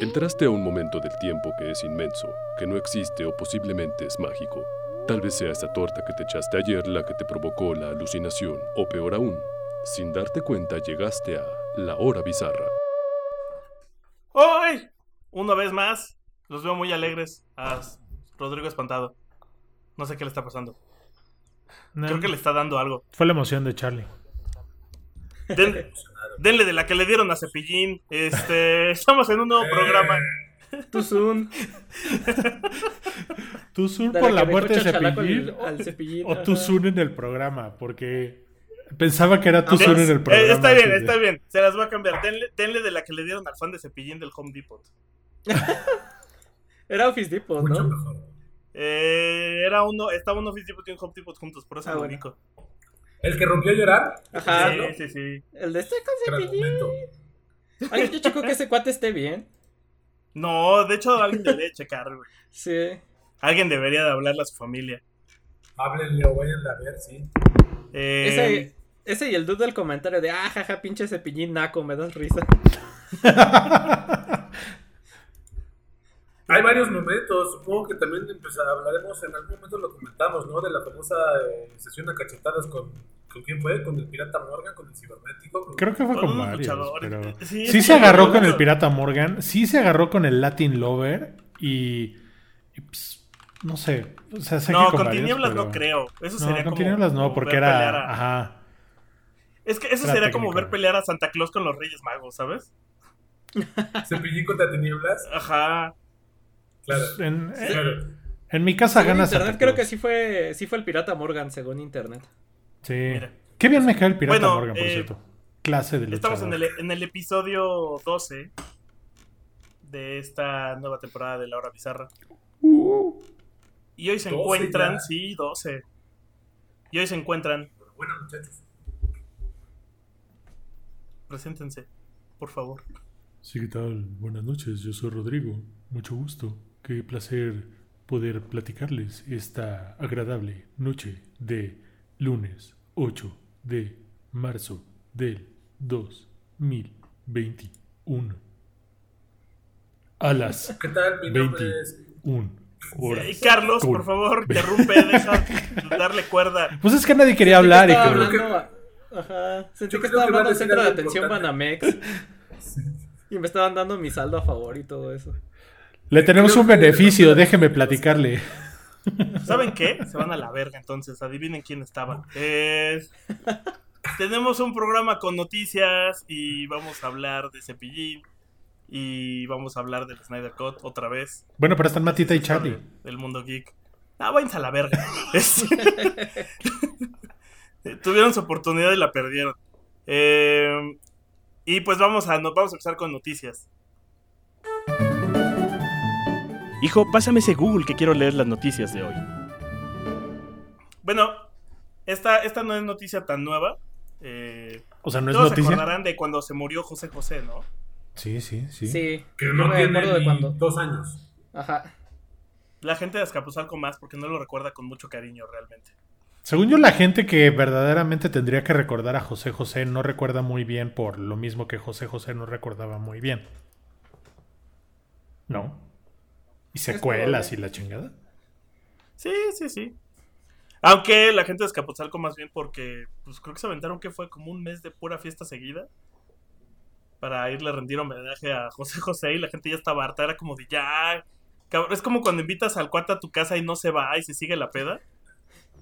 Entraste a un momento del tiempo que es inmenso, que no existe o posiblemente es mágico. Tal vez sea esa torta que te echaste ayer la que te provocó la alucinación, o peor aún, sin darte cuenta llegaste a la hora bizarra. ¡Hoy! Una vez más, los veo muy alegres a Rodrigo espantado. No sé qué le está pasando. No, Creo que le está dando algo. Fue la emoción de Charlie. Den- denle de la que le dieron a Cepillín. Este, estamos en un nuevo programa. Tú Zoom. Tú Zun De por la muerte de Cepillín al- al Cepillín, o tú ajá. Zun en el programa, porque pensaba que era tú Sí, Zun en el eh, programa. está bien, de- está bien. Se las voy a cambiar. Denle, denle de la que le dieron al fan de Cepillín del Home Depot. Era Office Depot, Mucho ¿no? mejor. Eh, era uno, estaba un Office Depot y un Home Depot juntos, por eso Ah, lo bueno. El que rompió a llorar. Ajá. Sí, sí, sí. El de este con. Ay, yo checo que ese cuate esté bien. No, de hecho, alguien debería checar, güey. Sí. Alguien debería de hablarle a su familia. Háblenle o vayan a ver, sí. Eh, Ese, ese y el dude del comentario de, ah, jaja, pinche Cepillín naco, me das risa. Hay varios momentos. Supongo que también empezar, hablaremos en algún momento, lo comentamos, ¿no? De la famosa eh, sesión a cachetadas con. ¿Con quién fue? ¿Con el pirata Morgan? ¿Con el cibernético? con- Creo que fue Con varios, pero... Sí, se agarró con el Pirata Morgan, sí se agarró con el Latin Lover y... y, pues, no sé, o sea, sé No, que con varios, tinieblas pero- no creo. Eso No, sería con como. tinieblas no, porque ver pelear era... a- Ajá. Es que eso era sería como ver pelear a Santa Claus con los Reyes Magos, ¿sabes? Cepillín contra tinieblas. Ajá. Claro. En, en- claro. en mi casa Según gana internet creo que sí fue, sí fue el pirata Morgan, según internet. Sí. Mira. Qué bien me cae el Pirata Bueno, Morgan, por eh, cierto. Clase de luchador. Estamos en el, en el episodio 12 de esta nueva temporada de La Hora Bizarra. Y hoy se 12 encuentran, ya. sí, 12. Y hoy se encuentran, Bueno, muchachos. preséntense, por favor. Sí, ¿qué tal? Buenas noches, yo soy Rodrigo. Mucho gusto. Qué placer poder platicarles esta agradable noche de lunes 8 de marzo del 2021. A las ¿Qué tal? Mi nombre 20. es. 1 horas. Y Carlos, por favor, interrumpe, deja de darle cuerda. Pues es que nadie quería hablar y Estaba que... hablando a- Ajá. Sentí Yo que estaba hablando al decir centro de atención importante. Banamex. Y me estaban dando mi saldo a favor y todo eso. Le tenemos un que- beneficio, déjeme platicarle. ¿Saben qué? Se van a la verga entonces, adivinen quién estaba. Eh, tenemos un programa con noticias y vamos a hablar de Cepillín y vamos a hablar del Snyder Cut otra vez. Bueno, pero están Matita y Charlie. Del mundo geek. Ah, váyanse a la verga. Es- Tuvieron su oportunidad y la perdieron. Eh, y pues vamos a, vamos a empezar con noticias. Hijo, pásame ese Google que quiero leer las noticias de hoy. Bueno, esta, esta no es noticia tan nueva. Eh, O sea, no es todos se noticia. acordarán de cuando se murió José José, ¿no? Sí, sí, sí. Sí. Que no me tiene acuerdo de cuando. dos años. Ajá. La gente de Azcapotzalco más porque no lo recuerda con mucho cariño realmente. Según yo, la gente que verdaderamente tendría que recordar a José José no recuerda muy bien por lo mismo que José José no recordaba muy bien. ¿No? Y secuelas y la chingada. Sí, sí, sí. Aunque la gente de Escapotzalco más bien porque, pues creo que se aventaron que fue como un mes de pura fiesta seguida. Para irle a rendir homenaje a José José y la gente ya estaba harta. Era como de ya. cabrón, Es como cuando invitas al cuate a tu casa y no se va y se sigue la peda.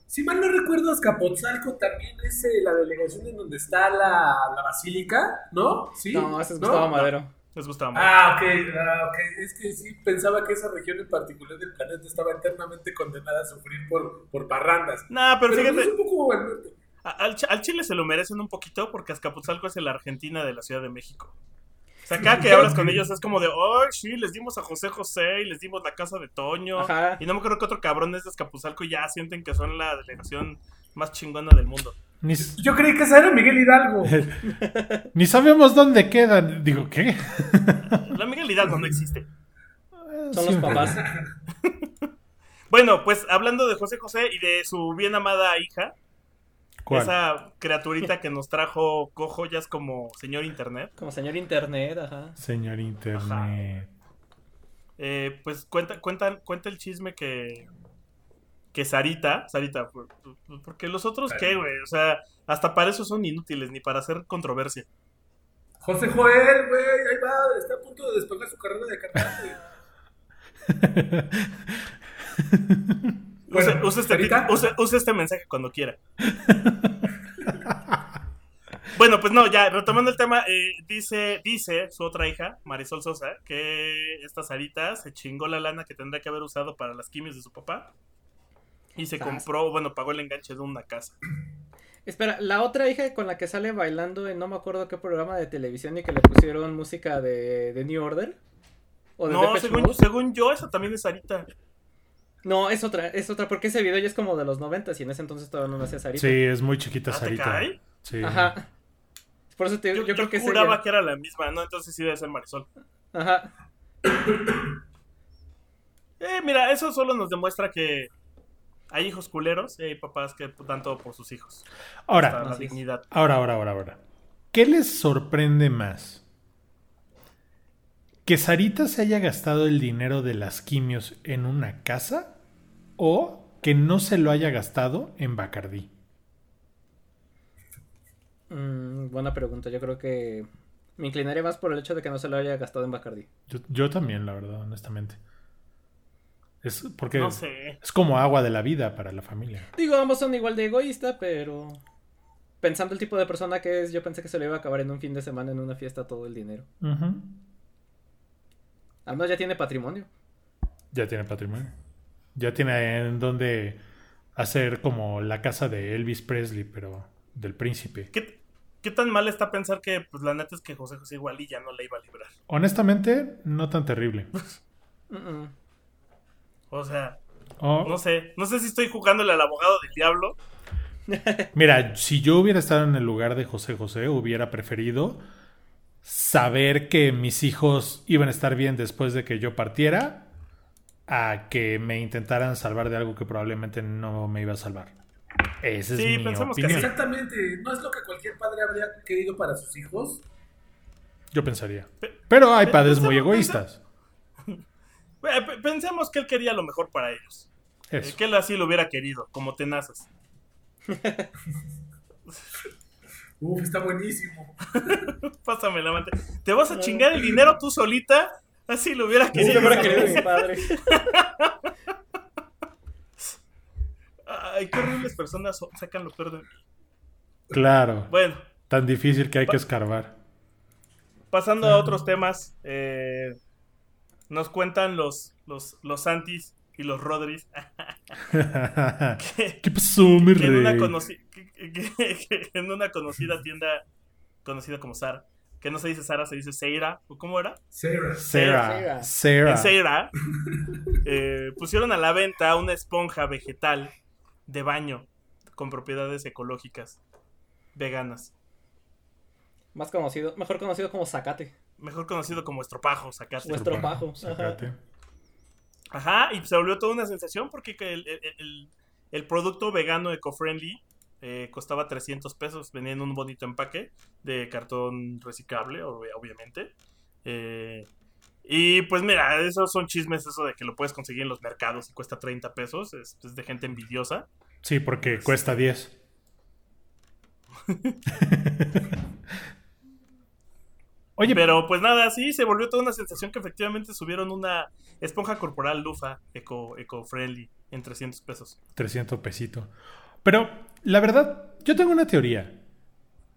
Si mal no recuerdo, Azcapotzalco también es eh, la delegación en donde está la, la basílica, ¿no? Sí. No, ese es Gustavo Madero. Les gustaba mucho. Ah, ok, ah, ok. Es que sí, pensaba que esa región en particular del planeta estaba eternamente condenada a sufrir por, por parrandas. Nah, pero Pero, fíjate, es un poco al al, Ch- al Chile se lo merecen un poquito porque Azcapotzalco es la Argentina de la Ciudad de México. O sea, acá que hablas con ellos es como de, oh, sí, les dimos a José José y les dimos la casa de Toño. Ajá. Y no me acuerdo que otro cabrón es de Escapuzalco y ya sienten que son la delegación más chingona del mundo. Ni, Yo creí que esa era Miguel Hidalgo. ni sabemos dónde quedan. Digo, ¿qué? La Miguel Hidalgo no existe. Son los papás. Bueno, pues hablando de José José y de su bien amada hija, ¿Cuál? esa criaturita que nos trajo cojoyas como señor internet. Como señor internet, ajá. Señor Internet. eh, pues cuenta, cuenta, cuenta el chisme que, que Sarita, Sarita, por- por- porque los otros qué, güey, o sea, hasta para eso son inútiles, ni para hacer controversia. José Joel, güey, ahí va, está a punto de despegar su carrera de cantante. Use, Bueno, use este, use este mensaje cuando quiera. bueno, pues no, ya, retomando el tema, eh, dice, dice su otra hija, Marisol Sosa, que esta Sarita se chingó la lana que tendría que haber usado para las quimios de su papá. Y se Sas. compró, bueno, pagó el enganche de una casa. Espera, la otra hija con la que sale bailando en no me acuerdo qué programa de televisión y que le pusieron música de, de New Order. O de No, según, yo, esa también es Sarita. No, es otra, es otra, porque ese video ya es como de los 90 y en ese entonces todavía no nacía Sarita. Sí, es muy chiquita ¿Ah, te Sarita. cae? Sí. Ajá. Por eso te Yo, yo, yo creo que juraba ella. que era la misma, ¿no? Entonces sí debe ser Marisol. Ajá. Eh, mira, eso solo nos demuestra que hay hijos culeros y hay papás que dan todo por sus hijos. Ahora, la dignidad. ahora, ahora, ahora, ahora. ¿Qué les sorprende más? ¿Que Sarita se haya gastado el dinero de las quimios en una casa? ¿O que no se lo haya gastado en Bacardí? Mm, buena pregunta. Yo creo que me inclinaré más por el hecho de que no se lo haya gastado en Bacardi. Yo, yo también, la verdad, honestamente. Es porque No sé. es como agua de la vida para la familia. Digo, ambos son igual de egoísta, pero pensando el tipo de persona que es, yo pensé que se le iba a acabar en un fin de semana en una fiesta todo el dinero. Ujú. Además ya tiene patrimonio. Ya tiene patrimonio. Ya tiene en donde hacer como la casa de Elvis Presley, pero del príncipe. ¿Qué, qué tan mal está pensar que, pues la neta es que José José igual y ya no la iba a librar? Honestamente, no tan terrible. Mm-mm. O sea, Oh, no sé. No sé si estoy jugándole al abogado del diablo. Mira, si yo hubiera estado en el lugar de José José, hubiera preferido saber que mis hijos iban a estar bien después de que yo partiera a que me intentaran salvar de algo que probablemente no me iba a salvar. Esa es Sí, mi pensemos que. Exactamente, no es lo que cualquier padre habría querido para sus hijos. Yo pensaría. Pe- Pero hay padres muy egoístas. Eh, pe- Pensemos que él quería lo mejor para ellos. Eh, Eso. que él así lo hubiera querido, como tenazas. Uf, está buenísimo. Pásame la mante. ¿Te vas a chingar el dinero tú solita? Así lo hubiera Sí, querido. me hubiera querido mi padre. Ay, qué horribles personas son, sacan lo peor de mí. Claro. Bueno, Tan difícil que hay que escarbar. pasando a otros temas, eh, nos cuentan los, los, los Santis y los Rodris que, ¿Qué pasó, mi que en, una rey? conoci- que- que- que en una conocida tienda conocida como Sara, que no se dice Sara, se dice Seira, ¿o cómo era? Sarah. Sarah. En Seira eh, pusieron a la venta una esponja vegetal de baño con propiedades ecológicas veganas, Más conocido, mejor conocido como Zacate. Mejor conocido como estropajo, sacate. Nuestro Estropajo, ajá. Ajá, y se volvió toda una sensación porque que el, el- el- el producto vegano eco-friendly eh, costaba 300 pesos, venía en un bonito empaque de cartón reciclable, ob- obviamente. Eh, y pues mira, esos son chismes, eso de que lo puedes conseguir en los mercados y cuesta 30 pesos, es, es de gente envidiosa. Sí, porque cuesta 10. Oye, Pero pues nada, sí, se volvió toda una sensación que efectivamente subieron una esponja corporal lufa eco, eco-friendly en 300 pesos. 300 pesito. Pero la verdad, yo tengo una teoría.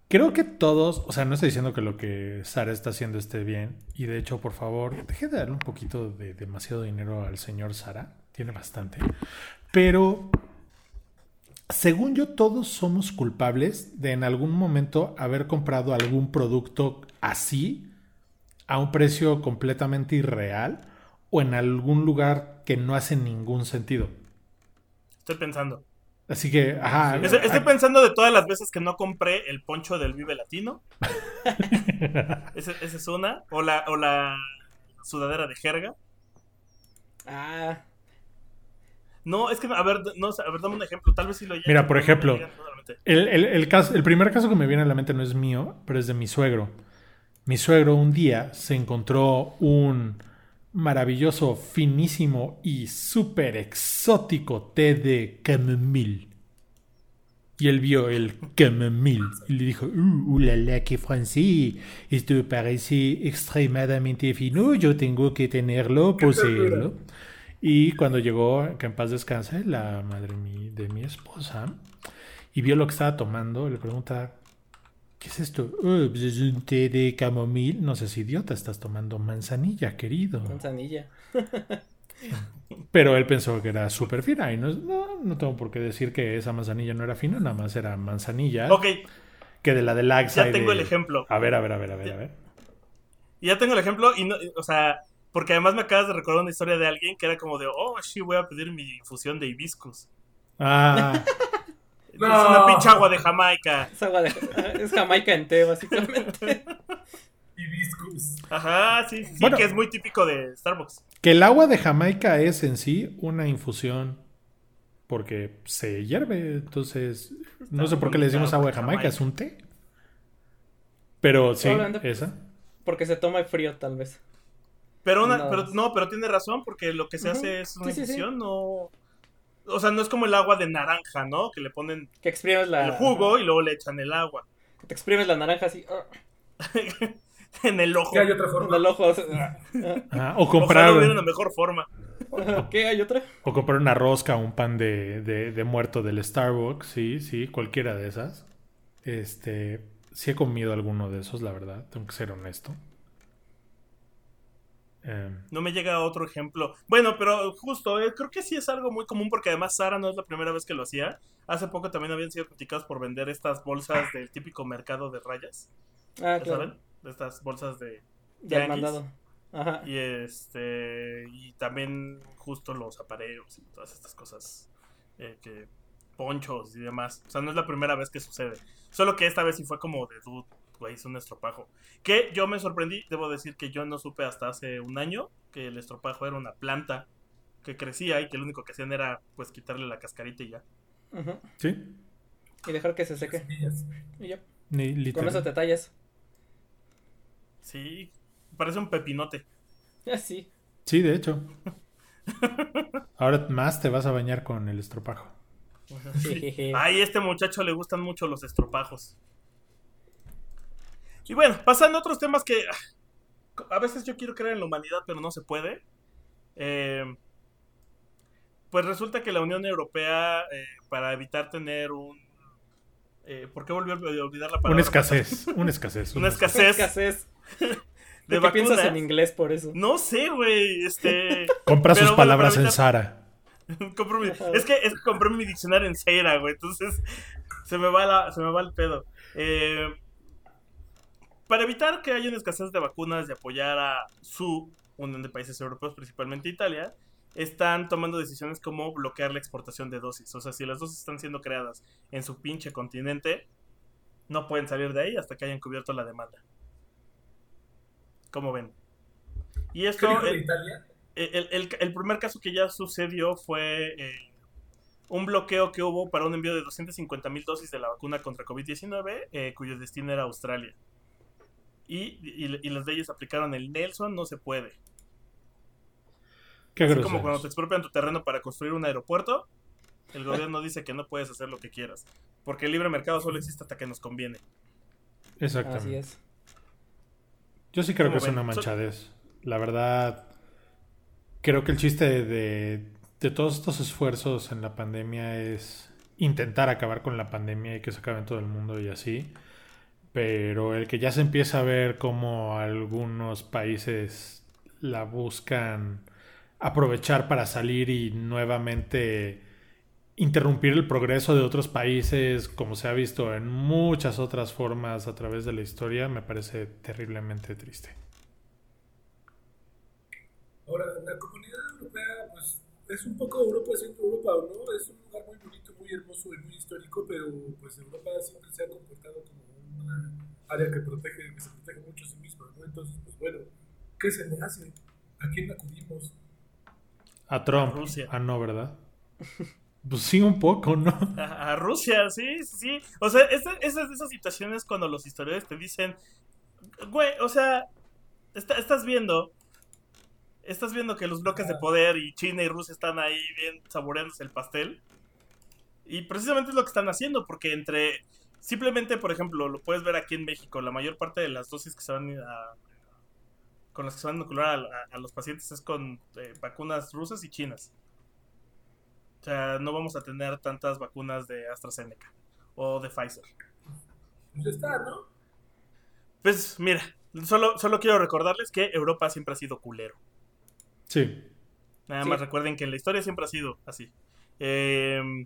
Creo que todos, o sea, no estoy diciendo que lo que Sara está haciendo esté bien. Y de hecho, por favor, deje de darle un poquito de demasiado dinero al señor Sara. Tiene bastante. Pero, según yo, todos somos culpables de en algún momento haber comprado algún producto así a un precio completamente irreal o en algún lugar que no hace ningún sentido. Estoy pensando. Así que, ajá. Estoy, estoy pensando de todas las veces que no compré el poncho del Vive Latino. Esa esa es una. O la, o la sudadera de jerga. Ah, No, es que, a ver, no, a ver, dame un ejemplo. Tal vez sí lo haya Mira, por no ejemplo. El, el- el caso- el primer caso que me viene a la mente no es mío, pero es de mi suegro. Mi suegro un día se encontró un maravilloso, finísimo y súper exótico té de camomile. Y él vio el camomile y le dijo, uh, uh la la, que francés, esto parece extremadamente fino, yo tengo que tenerlo, poseerlo. Y cuando llegó, que en paz descanse, la madre mi- de mi esposa, y vio lo que estaba tomando, le pregunta, ¿qué es esto? "Oh, pues es un té de camomile. No seas idiota, estás tomando manzanilla, querido. Manzanilla. Pero él pensó que era súper fina y no, no, no tengo por qué decir que esa manzanilla no era fina, nada más era manzanilla. Ok, Que de la de Laxa. ya tengo de- el ejemplo. A ver, a ver, a ver, a ver, a ver. Ya tengo el ejemplo y no, o sea, porque además me acabas de recordar una historia de alguien que era como de, oh, sí, voy a pedir mi infusión de hibiscus. Ah, Es una pinche agua de Jamaica. Es agua de... Es Jamaica en té, básicamente. Hibiscus. Ajá, sí, sí, Bueno. que es muy típico de Starbucks. que el agua de Jamaica es en sí una infusión porque se hierve, entonces no sé por qué le decimos agua de Jamaica, es un té. Pero sí, Probablemente- esa. Porque se toma frío, tal vez. Pero, una, No. pero no, pero tiene razón, porque lo que se hace es una Sí, sí, sí. infusión, no. O sea, no es como el agua de naranja, ¿no? Que le ponen Que exprimes la... el jugo y luego le echan el agua. Que te exprimes la naranja así... ah, en el ojo. ¿Qué hay otra en forma? el ojo. ah, Ah, o Ojalá comprar hubiera una mejor forma. ah. ¿Qué? ¿Hay otra? o comprar una rosca, un pan de, de- de muerto del Starbucks, sí, sí, cualquiera de esas. Este, sí he comido alguno de esos, la verdad, tengo que ser honesto. Em, No me llega otro ejemplo. Bueno, pero justo, eh, creo que sí es algo muy común porque además Sara no es la primera vez que lo hacía. Hace poco también habían sido criticados por vender estas bolsas del típico mercado de rayas. Ah, ¿Ya claro. saben? De estas bolsas de... Tianguis. mandado. Ajá. Y este... Y también justo los apareos y todas estas cosas. eh, que ponchos y demás. O sea, no es la primera vez que sucede. Solo que esta vez sí fue como de dude, es un estropajo. Que yo me sorprendí, debo decir que yo no supe hasta hace un año que el estropajo era una planta que crecía y que lo único que hacían era pues quitarle la cascarita y ya. Sí, Y dejar que se seque. Semillas. Y ya. ni- Con eso te tallas. Sí, parece un pepinote. Así. Sí, de hecho. Ahora más te vas a bañar con el estropajo. Sí. Ay, a este muchacho le gustan mucho los estropajos. Y bueno, pasando a otros temas que ah, a veces yo quiero creer en la humanidad, pero no se puede. Eh, pues resulta que la Unión Europea, eh, para evitar tener un... eh, ¿Por qué volvió a olvidar la palabra? Una escasez, una escasez. Una escasez Escasez. de ¿De qué piensas en inglés por eso? No sé, güey. Este... Compra sus bueno, palabras en Sara. Mi- es, que, es que compré mi diccionario en cera, güey. Entonces se me va, la, se me va el pedo. Eh, para evitar que haya una escasez de vacunas y apoyar a su Unión de Países Europeos, principalmente Italia, están tomando decisiones como bloquear la exportación de dosis. O sea, si las dosis están siendo creadas en su pinche continente, no pueden salir de ahí hasta que hayan cubierto la demanda. ¿Cómo ven? Y ¿Qué esto... el, el- el primer caso que ya sucedió fue eh, un bloqueo que hubo para un envío de 250 mil dosis de la vacuna contra COVID-19, eh, cuyo destino era Australia. Y, y, y las leyes aplicaron el Nelson, no se puede. Qué Así groseros. como cuando te expropian tu terreno para construir un aeropuerto, el gobierno dice que no puedes hacer lo que quieras. Porque el libre mercado solo existe hasta que nos conviene. Exactamente. Así es. Yo sí creo que ¿Cómo es una manchadez. La verdad, creo que el chiste de, de, de todos estos esfuerzos en la pandemia es intentar acabar con la pandemia y que se acabe en todo el mundo y así. Pero el que ya se empieza a ver como algunos países la buscan aprovechar para salir y nuevamente interrumpir el progreso de otros países, como se ha visto en muchas otras formas a través de la historia, me parece terriblemente triste. Ahora, la comunidad europea, pues, es un poco Europa siendo Europa, ¿o ¿no? Es un lugar muy bonito, muy hermoso y muy histórico, pero pues Europa siempre se ha comportado como una área que protege, que se protege mucho a sí misma, ¿no? Entonces, pues bueno, ¿qué se le hace? ¿A quién acudimos? A Trump. Rusia. Ah, no, ¿verdad? Pues sí, un poco, ¿no? A, a Rusia, sí, sí, sí. O sea, esa- esas esas situaciones cuando los historiadores te dicen, güey, o sea, está- estás viendo estás viendo que los bloques de poder y China y Rusia están ahí bien saboreándose el pastel. Y precisamente es lo que están haciendo, porque entre. Simplemente, por ejemplo, lo puedes ver aquí en México, la mayor parte de las dosis que se van a. con las que se van a inocular a, a los pacientes es con eh, vacunas rusas y chinas. O sea, no vamos a tener tantas vacunas de AstraZeneca o de Pfizer. Pues está, ¿no? Pues mira, solo, solo quiero recordarles que Europa siempre ha sido culero. Sí. Nada Sí. más recuerden que en la historia siempre ha sido así. Eh,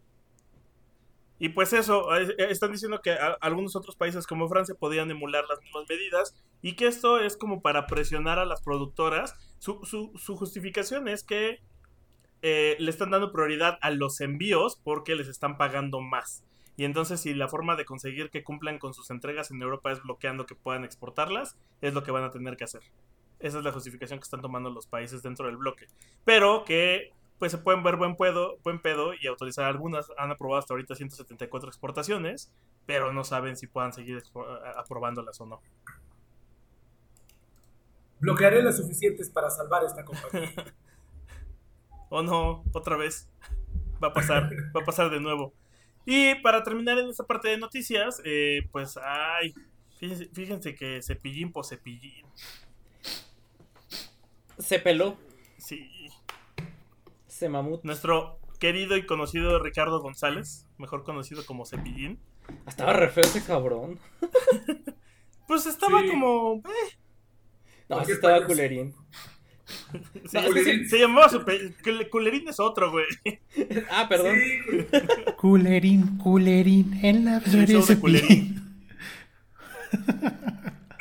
y pues eso, eh, están diciendo que algunos otros países como Francia podían emular las mismas medidas y que esto es como para presionar a las productoras. Su, su, su justificación es que eh, le están dando prioridad a los envíos porque les están pagando más. Y entonces si la forma de conseguir que cumplan con sus entregas en Europa es bloqueando que puedan exportarlas, es lo que van a tener que hacer. Esa es la justificación que están tomando los países dentro del bloque. Pero que pues se pueden ver buen pedo, buen pedo y autorizar algunas. Han aprobado hasta ahorita 174 exportaciones, pero no saben si puedan seguir aprobándolas o no. Bloquearé las suficientes para salvar esta compañía. O no, otra vez. Va a pasar, va a pasar de nuevo. Y para terminar en esta parte de noticias, eh, pues, ay, fíjense, fíjense que cepillín por cepillín. Se peló. Sí. Mamut. Nuestro querido y conocido Ricardo González, mejor conocido como Cepillín, Estaba re feo ese cabrón. pues estaba Sí. como... eh, No, ¿Por sí qué estaba culerín. se, No, es que sí- se llamaba Culerín es otro, güey. Ah, perdón. Sí, Culerín, culerín, en la de cepillín. Culerín.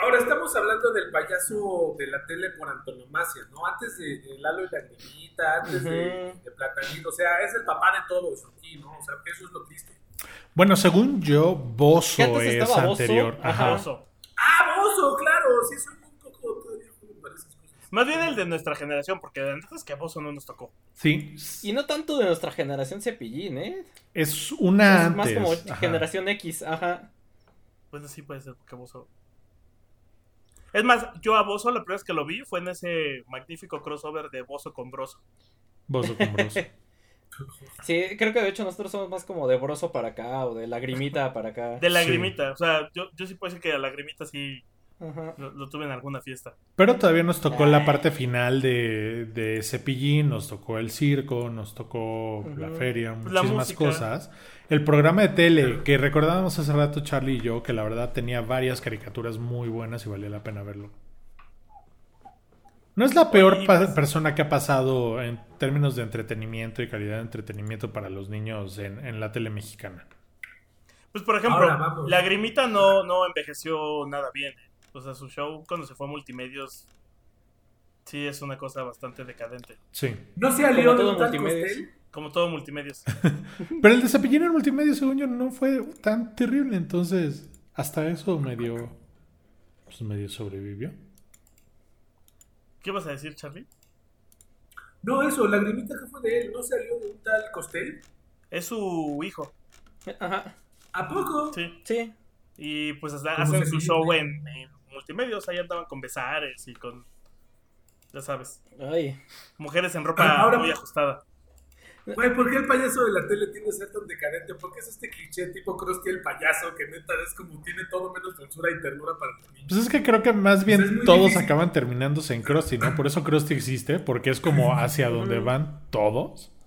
Ahora estamos hablando del payaso de la tele por antonomasia, ¿no? Antes de, de Lalo y la Niñita, antes de, Platanito, o sea, es el papá de todos aquí, ¿no? O sea, eso es lo triste. Bueno, según yo, Bozo Que antes es Bozo, anterior. ajá. Oso. ¡Ah, Bozo! Claro, sí, soy un poco todavía joven para esas cosas. Más bien el de nuestra generación, porque de antes que a Bozo no nos tocó. Sí. Y no tanto de nuestra generación cepillín, ¿eh? Es una es más antes. como ajá. generación X, ajá. Bueno, sí puede ser que Bozo. Es más, yo a Bozo la primera vez que lo vi fue en ese magnífico crossover de Bozo con Broso. Bozo con Brozo. Sí, creo que de hecho nosotros somos más como de broso para acá o de lagrimita para acá. De lagrimita. O sea, yo, yo sí puedo decir que a lagrimita sí lo, lo tuve en alguna fiesta. Pero todavía nos tocó la parte final de, de Cepillín, nos tocó el circo, nos tocó la feria, La muchísimas música. cosas. El programa de tele, que recordábamos hace rato Charlie y yo, que la verdad tenía varias caricaturas muy buenas y valía la pena verlo. No es la peor pues- persona que ha pasado en términos de entretenimiento y calidad de entretenimiento para los niños en, en la tele mexicana. Pues por ejemplo. Lagrimita no, no envejeció nada bien. ¿eh? O sea, su show cuando se fue a multimedios sí es una cosa bastante decadente. Sí. ¿No se alió de todo un tal multimedios. Costel? Como todo multimedios. Pero el de Cepillín en multimedia, según yo, no fue tan terrible. Entonces, hasta eso medio. Pues medio sobrevivió. ¿Qué vas a decir, Charlie? No, eso, Lagrimita que fue de él, ¿no se alió de un tal Costel? Es su hijo, Ajá. ¿A poco? sí. Sí. Y pues hasta- ¿Cómo hacen su show en, en multimedios. Ahí andaban con besares y con. Ya sabes. Ay. Mujeres en ropa Ah, ahora- muy ajustada. Güey, ¿por qué el payaso de la tele tiene que ser tan decadente? ¿Por qué es este cliché tipo Krusty el payaso que neta es como tiene todo menos dulzura y ternura para los niños? Pues es que creo que más bien Pues es muy todos difícil. acaban terminándose en Krusty, ¿no? Por eso Krusty existe, porque es como hacia donde van todos.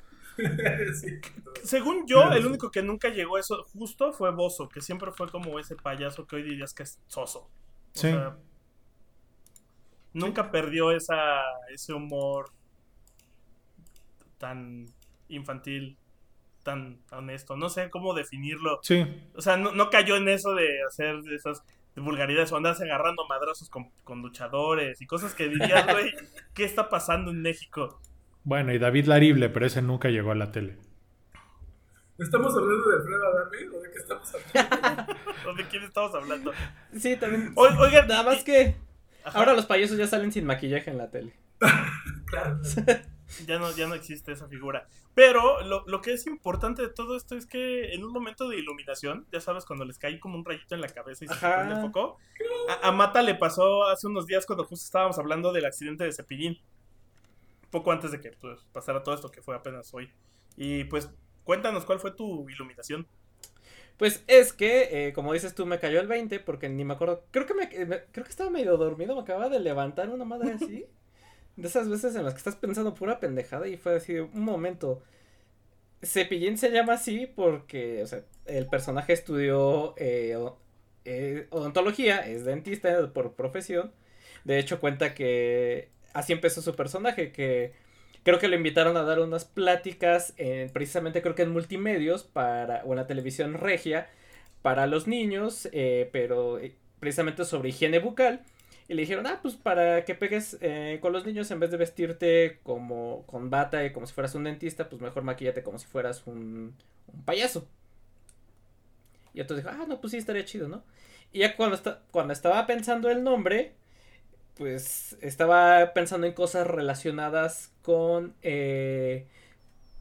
Sí. Según yo, el único que nunca llegó a eso justo fue Bozo, que siempre fue como ese payaso que hoy dirías que es soso. O Sí. sea, nunca perdió esa, ese humor tan infantil, tan honesto. No sé cómo definirlo. Sí. O sea, no, no cayó en eso de hacer esas vulgaridades o andarse agarrando madrazos con, con luchadores y cosas que dirías, güey, ¿qué está pasando en México? Bueno, y David Larible, pero ese nunca llegó a la tele. ¿Estamos hablando de Alfredo Adame o de qué estamos hablando? ¿O ¿De quién estamos hablando? Sí, también. O- oigan, Nada más que. Ajá. Ahora los payasos ya salen sin maquillaje en la tele. Claro. Ya no, ya no existe esa figura. Pero lo, lo que es importante de todo esto es que en un momento de iluminación, ya sabes, cuando les cae como un rayito en la cabeza y se prende foco, a, a Mata le pasó hace unos días cuando justo estábamos hablando del accidente de Cepillín. poco antes de que pues, pasara todo esto que fue apenas hoy. Y pues cuéntanos cuál fue tu iluminación. Pues es que, eh, como dices tú, me cayó el 20 porque ni me acuerdo. Creo que me, me- creo que estaba medio dormido, me acababa de levantar una madre así. de esas veces en las que estás pensando pura pendejada y fue así, un momento. Cepillín se llama así porque, o sea, el personaje estudió eh, eh, odontología, es dentista por profesión. De hecho, cuenta que así empezó su personaje, que creo que lo invitaron a dar unas pláticas, en, precisamente creo que en multimedios, para, o en la televisión regia, para los niños, eh, pero eh, precisamente sobre higiene bucal. Y le dijeron, ah, pues para que pegues eh, con los niños, en vez de vestirte como con bata y como si fueras un dentista, pues mejor maquillate como si fueras un, un payaso. Y entonces dijo, ah, no, pues sí, estaría chido, ¿no? Y ya cuando, esta- cuando estaba pensando el nombre, pues estaba pensando en cosas relacionadas con, eh,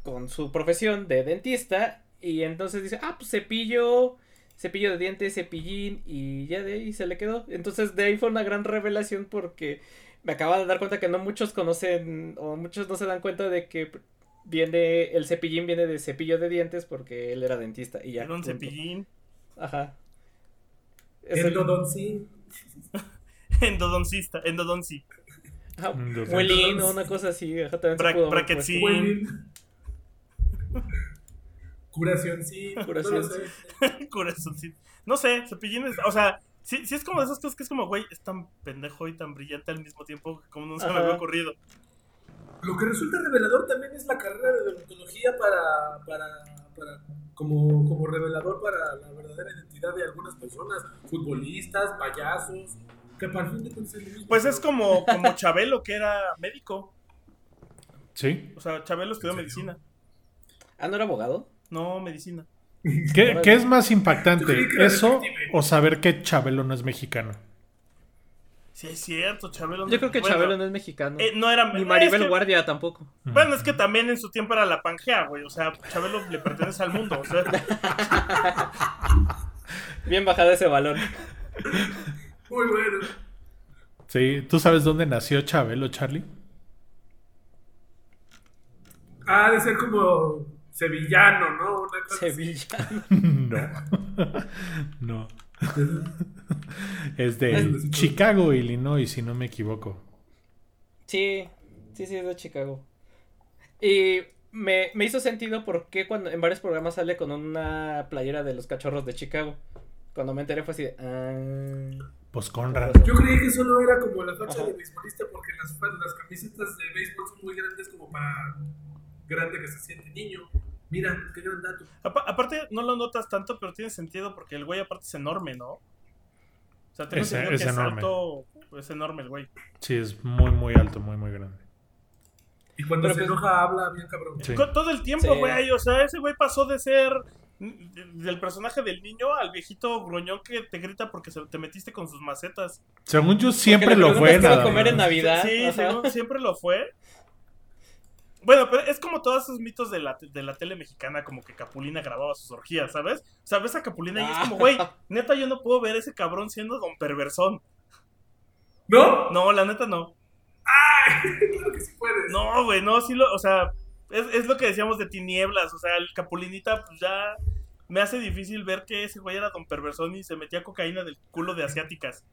con su profesión de dentista. Y entonces dice, ah, pues cepillo, cepillo de dientes, cepillín, y ya de ahí se le quedó. Entonces de ahí fue una gran revelación porque me acaba de dar cuenta que no muchos conocen, o muchos no se dan cuenta de que viene, el cepillín viene de cepillo de dientes porque él era dentista y ya. Era un punto. cepillín. Aja. Es el-. Endodoncista, endodonci. ajá, Entonces- muelín o una cosa así. Ajá, también se pudo. Huelín. Curación, sí. Curación, no sé. Corazoncito. No sé, cepillín es, o sea, sí, sí es como de esas cosas que es como, güey, es tan pendejo y tan brillante al mismo tiempo que como no se me había ocurrido. Lo que resulta revelador también es la carrera de odontología para, para, para como, como revelador para la verdadera identidad de algunas personas, futbolistas, payasos, que para el fin de cuentas es lo mismo. Pues es como, como Chabelo, que era médico. ¿Sí? O sea, Chabelo estudió medicina. Ah, ¿no era abogado? No, medicina. ¿Qué, qué es más impactante? ¿Eso o saber que Chabelo no es mexicano? Sí, es cierto, Chabelo. Yo creo que bueno, Chabelo no es mexicano. eh, no era Ni es Maribel que- Guardia tampoco. Bueno, es que también en su tiempo era la Pangea, güey. O sea, Chabelo le pertenece al mundo. O sea, Bien bajado ese balón. Muy bueno. Sí, ¿tú sabes dónde nació Chabelo, Charlie? Ha de ser como sevillano, ¿no? Una cosa así. Sevillano. No. no. Es de Chicago, Illinois, si no me equivoco. Sí, sí, sí, es de Chicago. Y me, me hizo sentido porque cuando en varios programas sale con una playera de los cachorros de Chicago. Cuando me enteré fue así de... ah. Pues Conrad. Yo creí que solo era como la facha Ajá. de beisbolista porque las, las camisetas de béisbol son muy grandes como para grande que se siente niño. Mira, qué gran dato. apa- aparte, no lo notas tanto, pero tiene sentido porque el güey, aparte, es enorme, ¿no? O sea, tengo Es- entendido es que es enorme. alto. Es enorme el güey. Sí, es muy, muy alto, muy, muy grande. Y cuando Pero se pues- enoja, habla bien cabrón. Sí. Todo el tiempo, Sí. güey. O sea, ese güey pasó de ser de- del personaje del niño al viejito gruñón que te grita porque se- te metiste con sus macetas. Según yo, siempre lo fue. a comer en. Navidad. Sí, según- siempre lo fue. Bueno, pero es como todos esos mitos de la, de la tele mexicana, como que Capulina grababa sus orgías, ¿sabes? O sea, ves a Capulina y es como, güey, neta, yo no puedo ver ese cabrón siendo don perversón. ¿No? No, la neta no. Claro que sí puedes. No, güey, no, sí lo, o sea, es, es lo que decíamos de tinieblas, o sea, el Capulinita, pues ya me hace difícil ver que ese güey era don perversón y se metía cocaína del culo de asiáticas.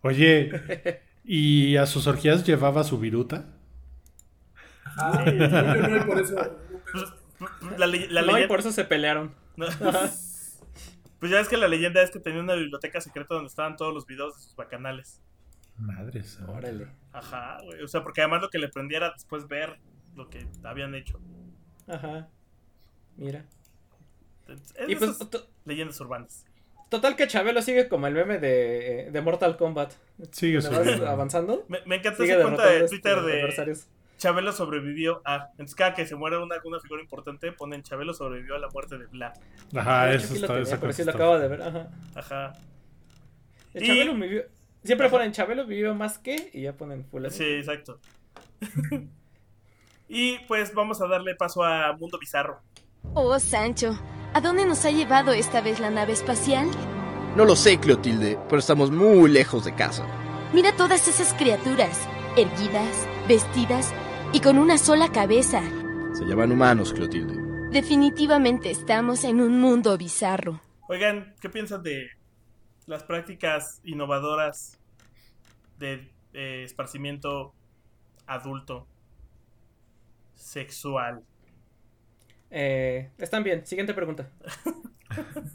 Oye, ¿y a sus orgías llevaba su viruta? Ajá. No, y por eso. La, le- la no, y por eso se pelearon. No. Pues ya es que la leyenda es que tenía una biblioteca secreta donde estaban todos los videos de sus bacanales. Madre santa. Órale. Ajá, güey. O sea, porque además lo que le prendía era después ver lo que habían hecho. Ajá. Mira. Y pues, leyendas urbanas. total que Chabelo sigue como el meme de, de Mortal Kombat. Sigue ¿Me vas subiendo. avanzando? Me, me encanta Sigue esa cuenta de este, Twitter de adversarios. Chabelo sobrevivió a. Entonces, cada que se muere una, una figura importante, ponen Chabelo sobrevivió a la muerte de Bla. Ajá, De hecho, eso lo está, tenía, esa cosa sí lo acabo de ver. Ajá. Ajá. El Y- Chabelo vivió. Siempre ponen Chabelo vivió más que y ya ponen full. Sí, exacto. y pues vamos a darle paso a Mundo Bizarro. Oh, Sancho, ¿a dónde nos ha llevado esta vez la nave espacial? No lo sé, Cleotilde, pero estamos muy lejos de casa. Mira todas esas criaturas, erguidas, vestidas, y con una sola cabeza. Se llaman humanos, Clotilde. Definitivamente estamos en un mundo bizarro. Oigan, ¿qué piensan de las prácticas innovadoras de eh, esparcimiento adulto sexual? Eh, están bien. Siguiente pregunta.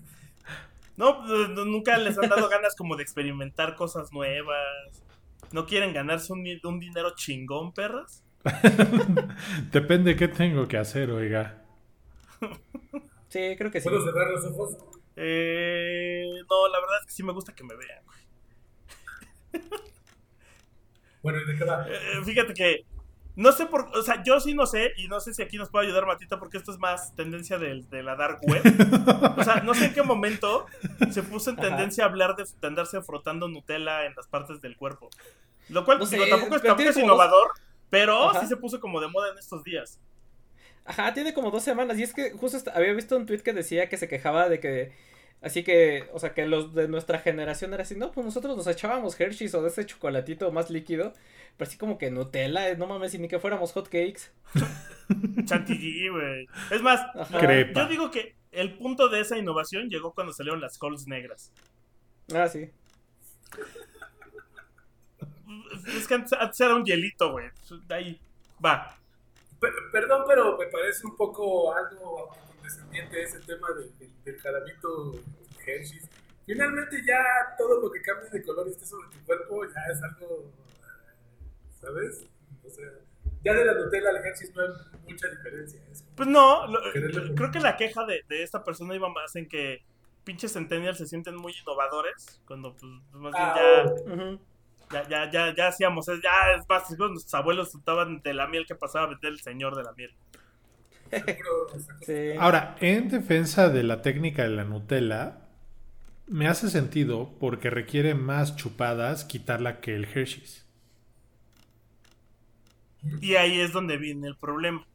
No, nunca les han dado ganas como de experimentar cosas nuevas. ¿No quieren ganarse un dinero chingón, perras? Depende qué tengo que hacer, oiga. Sí, creo que sí. ¿Puedo cerrar los ojos? Eh, no, la verdad es que sí me gusta que me vean. Bueno, ¿y de qué va? Eh, fíjate que no sé por, o sea, yo sí no sé y no sé si aquí nos puede ayudar Matita porque esto es más tendencia del- de, la dark web. O sea, no sé en qué momento se puso en Ajá. tendencia a hablar de, de andarse frotando Nutella en las partes del cuerpo. Lo cual No sé, digo, tampoco, es, tampoco es innovador, pero Ajá. sí se puso como de moda en estos días. Ajá, tiene como dos semanas. Y es que justo había visto un tweet que decía que se quejaba de que. Así que, o sea, que los de nuestra generación era así, no, pues nosotros nos echábamos Hershey's o de ese chocolatito más líquido, pero así como que Nutella, eh, no mames, y ni que fuéramos hot cakes. Chantilly, güey. Es más. Crepa. yo digo que el punto de esa innovación llegó cuando salieron las Halls negras. Ah, sí. Es que antes, antes era un hielito, güey. De ahí va. Per- perdón, pero me parece un poco algo condescendiente ese tema del, del, del Hershey's. Finalmente ya todo lo que cambie de color y esté sobre tu cuerpo ya es algo, ¿sabes? O sea, ya de la Nutella al Hershey's no hay mucha diferencia. Pues no, lo- creo que la queja de, de esta persona iba más en que pinches centennials se sienten muy innovadores cuando pues más bien Ah, ya, ya, ya, ya, ya hacíamos, ya es más, seguro nuestros abuelos estaban de la miel que pasaba a vender el señor de la miel. Sí. Ahora, en defensa de la técnica de la Nutella, me hace sentido porque requiere más chupadas quitarla que el Hershey's. Y ahí es donde viene el problema.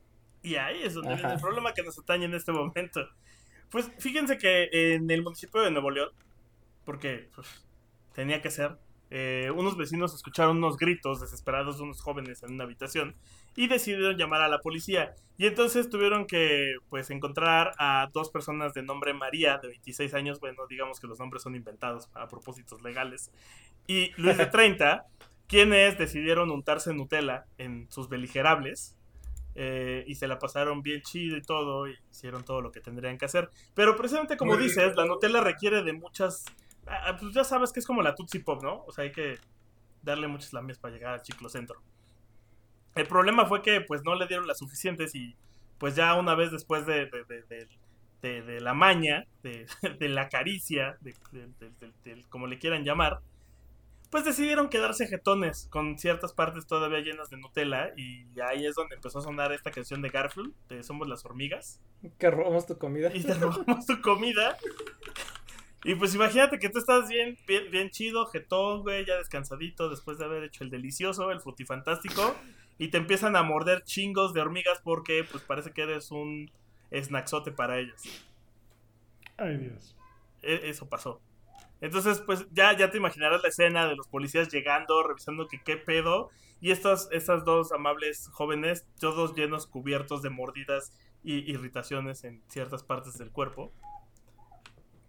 Y ahí es donde Ajá. viene el problema que nos atañe en este momento. Pues fíjense que en el municipio de Nuevo León, porque pues, tenía que ser, eh, unos vecinos escucharon unos gritos desesperados de unos jóvenes en una habitación y decidieron llamar a la policía. Y entonces tuvieron que pues encontrar a dos personas de nombre María, de 26 años, bueno, digamos que los nombres son inventados para propósitos legales, y Luis de 30, quienes decidieron untarse Nutella en sus beligerables. eh, y se la pasaron bien chido y todo, y hicieron todo lo que tendrían que hacer. Pero precisamente como Muy dices, rico. la Nutella requiere de muchas... ah, Pues ya sabes que es como la Tootsie Pop, ¿no? O sea, hay que darle muchas lamias para llegar al chiclo centro. El problema fue que pues no le dieron las suficientes y pues ya una vez después de, de, de- de- la maña, de, la caricia, como le quieran llamar, pues decidieron quedarse jetones con ciertas partes todavía llenas de Nutella y ahí es donde empezó a sonar esta canción de Garfield, de Somos las hormigas, Que robamos tu comida. y te robamos tu comida. Y pues imagínate que tú estás bien, bien, bien chido, jetón, güey, ya descansadito después de haber hecho el delicioso, el frutifantástico, y te empiezan a morder chingos de hormigas porque pues parece que eres un snacksote para ellas. Ay, Dios. E- eso pasó. Entonces, pues ya, ya te imaginarás la escena de los policías llegando, revisando que qué pedo, y estos, estas dos amables jóvenes, todos llenos, cubiertos de mordidas y irritaciones en ciertas partes del cuerpo.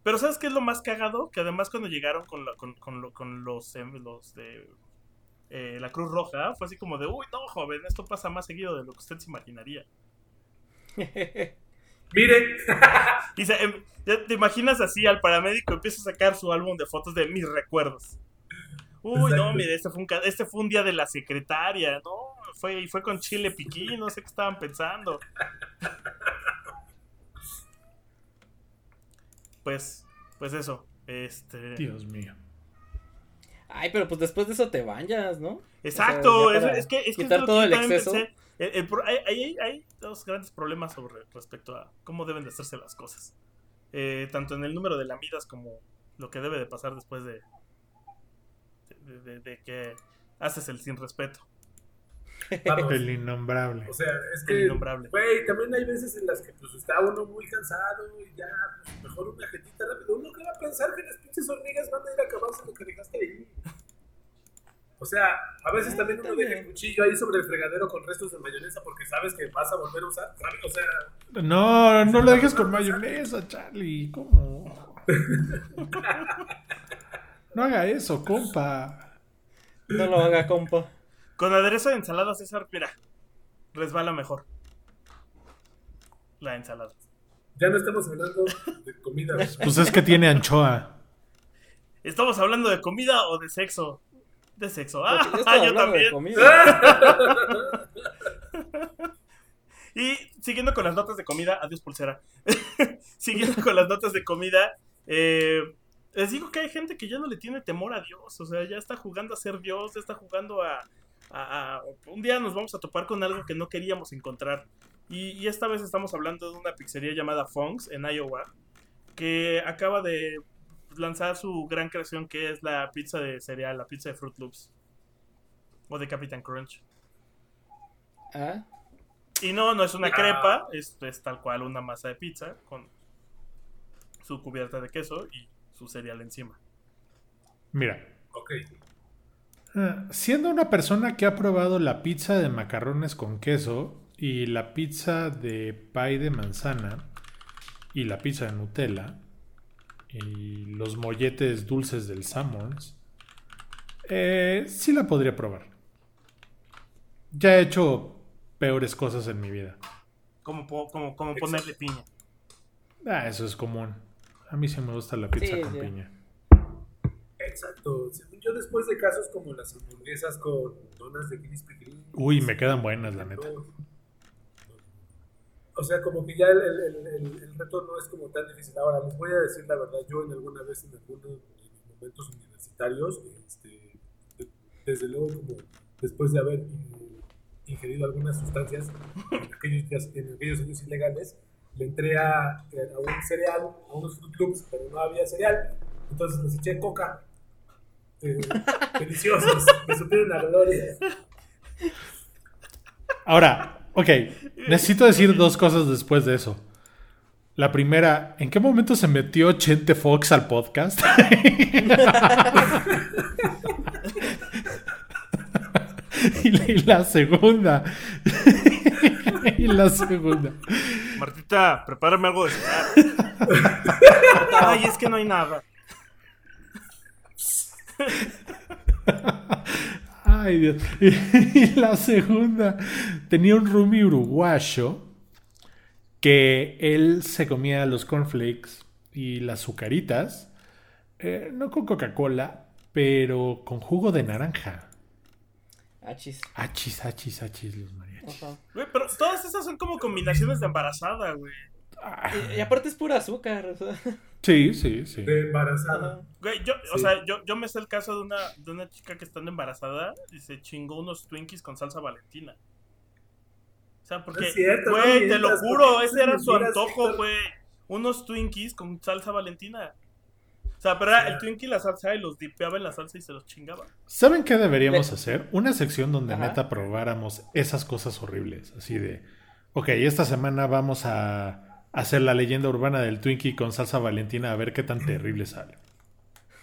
Pero ¿sabes qué es lo más cagado? Que además cuando llegaron con, la- con, con lo- con los, em, los de eh, la Cruz Roja, fue así como de, uy, no, joven, esto pasa más seguido de lo que usted se imaginaría. Y se- em, ya te imaginas así al paramédico empieza a sacar su álbum de fotos de mis recuerdos. Uy, no, mire, este fue, un, este fue un día de la secretaria, no, fue, y fue con chile piquín, no sé qué estaban pensando. Pues, pues eso, este... Dios mío. Ay, pero pues después de eso te bañas, ¿no? Exacto, O sea, ya es, es que, es que es todo el exceso. pensé. El- el pro- hay, hay- hay dos grandes problemas sobre respecto a cómo deben de hacerse las cosas. Eh, tanto en el número de lamidas como lo que debe de pasar después de, de, de- de que haces el sin respeto. vamos. El innombrable. O sea, es El que, innombrable. güey, también hay veces en las que pues está uno muy cansado y ya, pues mejor una jetita rápido. Uno que va a pensar que las pinches hormigas van a ir a acabarse lo que dejaste ahí. O sea, a veces también uno deja el cuchillo ahí sobre el fregadero con restos de mayonesa porque sabes que vas a volver a usar. ¿sabes? O sea, No, no lo dejes con mayonesa, Charlie. ¿Cómo? No haga eso, compa. No lo haga, compa. Con aderezo de ensalada, César, mira, resbala mejor. La ensalada. ya no estamos hablando de comida. Pues es que tiene anchoa. ¿Estamos hablando de comida o de sexo? De sexo. Ah, yo de también. comida. Y siguiendo con las notas de comida, adiós pulsera. siguiendo con las notas de comida, eh, les digo que hay gente que ya no le tiene temor a Dios, o sea, ya está jugando a ser Dios, ya está jugando a, a- a- Un día nos vamos a topar con algo que no queríamos encontrar. Y, y esta vez estamos hablando de una pizzería llamada Funks en Iowa, que acaba de lanzar su gran creación que es la pizza de cereal, la pizza de Fruit Loops. O de Captain Crunch. Ah, Y no, no es una Ah. crepa, es, es tal cual una masa de pizza con su cubierta de queso y su cereal encima. Mira, Ok. Ah, siendo una persona que ha probado la pizza de macarrones con queso y la pizza de pie de manzana y la pizza de Nutella y los molletes dulces del Sammons, eh, sí la podría probar. Ya he hecho peores cosas en mi vida. Como, ponerle piña. Ah, eso es común. A mí sí me gusta la pizza Sí, con sí. piña. Exacto. Según yo, después de casos como las hamburguesas con donas de Krispy Kreme. Uy, me quedan buenas, la neta. O sea, como que ya el, el, el, reto no es como tan difícil. Ahora, les voy a decir la verdad, yo en alguna vez en alguno de mis momentos universitarios, este, de- desde luego como después de haber in- ingerido algunas sustancias en aquellos, días- en aquellos años ilegales, le entré a, a un cereal, a unos Fruit Loops, pero no había cereal, entonces les eché coca. Eh, deliciosos, me supieron a gloria. Ahora, ok, necesito decir dos cosas después de eso. La primera, ¿en qué momento se metió Chente Fox al podcast? y, la, y la segunda. y la segunda. Martita, prepárame algo de cenar. Ay, es que no hay nada. Ay, Dios. Y la segunda, tenía un roomie uruguayo que él se comía los cornflakes y las azucaritas, eh, no con Coca-Cola, pero con jugo de naranja. achis. Achis, achis, achis, los mariachis. Güey, pero todas esas son como combinaciones de embarazada, güey. Ah, Y, y aparte es pura azúcar. o sea. sí, sí, sí. De embarazada. Güey, yo, o sea, yo, yo me sé el caso de una, de una chica que estando embarazada y se chingó unos Twinkies con salsa valentina. O sea, porque, es cierto, no güey, te lo juro, ese era su antojo, güey. Unos Twinkies con salsa valentina. O sea, pero era el Twinkie y la salsa y los dipeaba en la salsa y se los chingaba. ¿Saben qué deberíamos Le- hacer? Una sección donde Ajá. neta probáramos esas cosas horribles. Así de, ok, esta semana vamos a hacer la leyenda urbana del Twinkie con salsa valentina a ver qué tan terrible sale.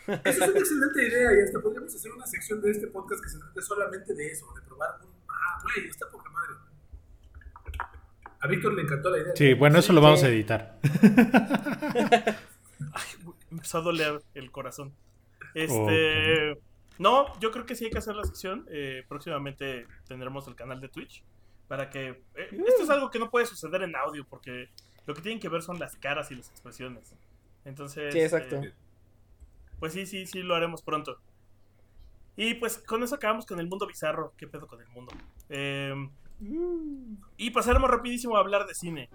Esa es una excelente idea y hasta podríamos hacer una sección de este podcast que se trate solamente de eso, de probar un... Ah, güey, está poca madre. A Víctor le encantó la idea. Sí, bueno, eso lo vamos sí. a editar. Güey, Me empezó a doler el corazón. Este. No, yo creo que sí hay que hacer la sección. Eh, próximamente tendremos el canal de Twitch. Para que. eh, esto es algo que no puede suceder en audio. Porque lo que tienen que ver son las caras y las expresiones. Entonces. Sí, exacto. eh, pues sí, sí, sí, lo haremos pronto. Y pues con eso acabamos con el mundo bizarro. ¿Qué pedo con el mundo? Eh, y pasaremos rapidísimo a hablar de cine.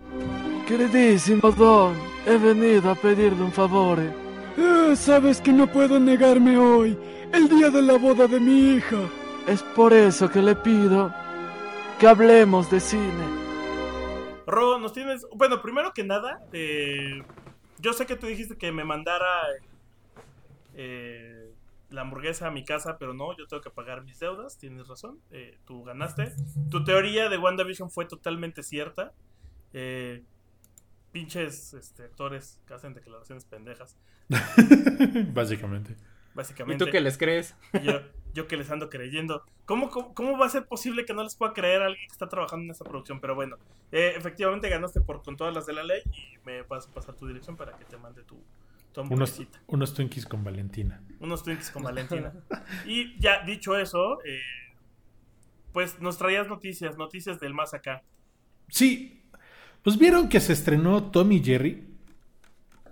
Queridísimo Don, he venido a pedirle un favor. Eh, sabes que no puedo negarme hoy, el día de la boda de mi hija. Es por eso que le pido que hablemos de cine. Ro, nos tienes. Bueno, primero que nada, eh, yo sé que tú dijiste que me mandara eh, la hamburguesa a mi casa, pero no, yo tengo que pagar mis deudas. Tienes razón, eh, tú ganaste. Tu teoría de WandaVision fue totalmente cierta. Eh, pinches este, actores que hacen declaraciones pendejas, Básicamente. ¿Y básicamente. tú qué les crees? Y yo, Yo que les ando creyendo. ¿Cómo, cómo, cómo va a ser posible que no les pueda creer a alguien que está trabajando en esa producción? Pero bueno, eh, efectivamente ganaste por con todas las de la ley y me vas a pasar tu dirección para que te mande tu, tu Unos, unos Twinkies con Valentina. Unos Twinkies con Valentina. Y ya dicho eso, eh, pues nos traías noticias, noticias del más acá. Sí, pues vieron que se estrenó Tommy Jerry.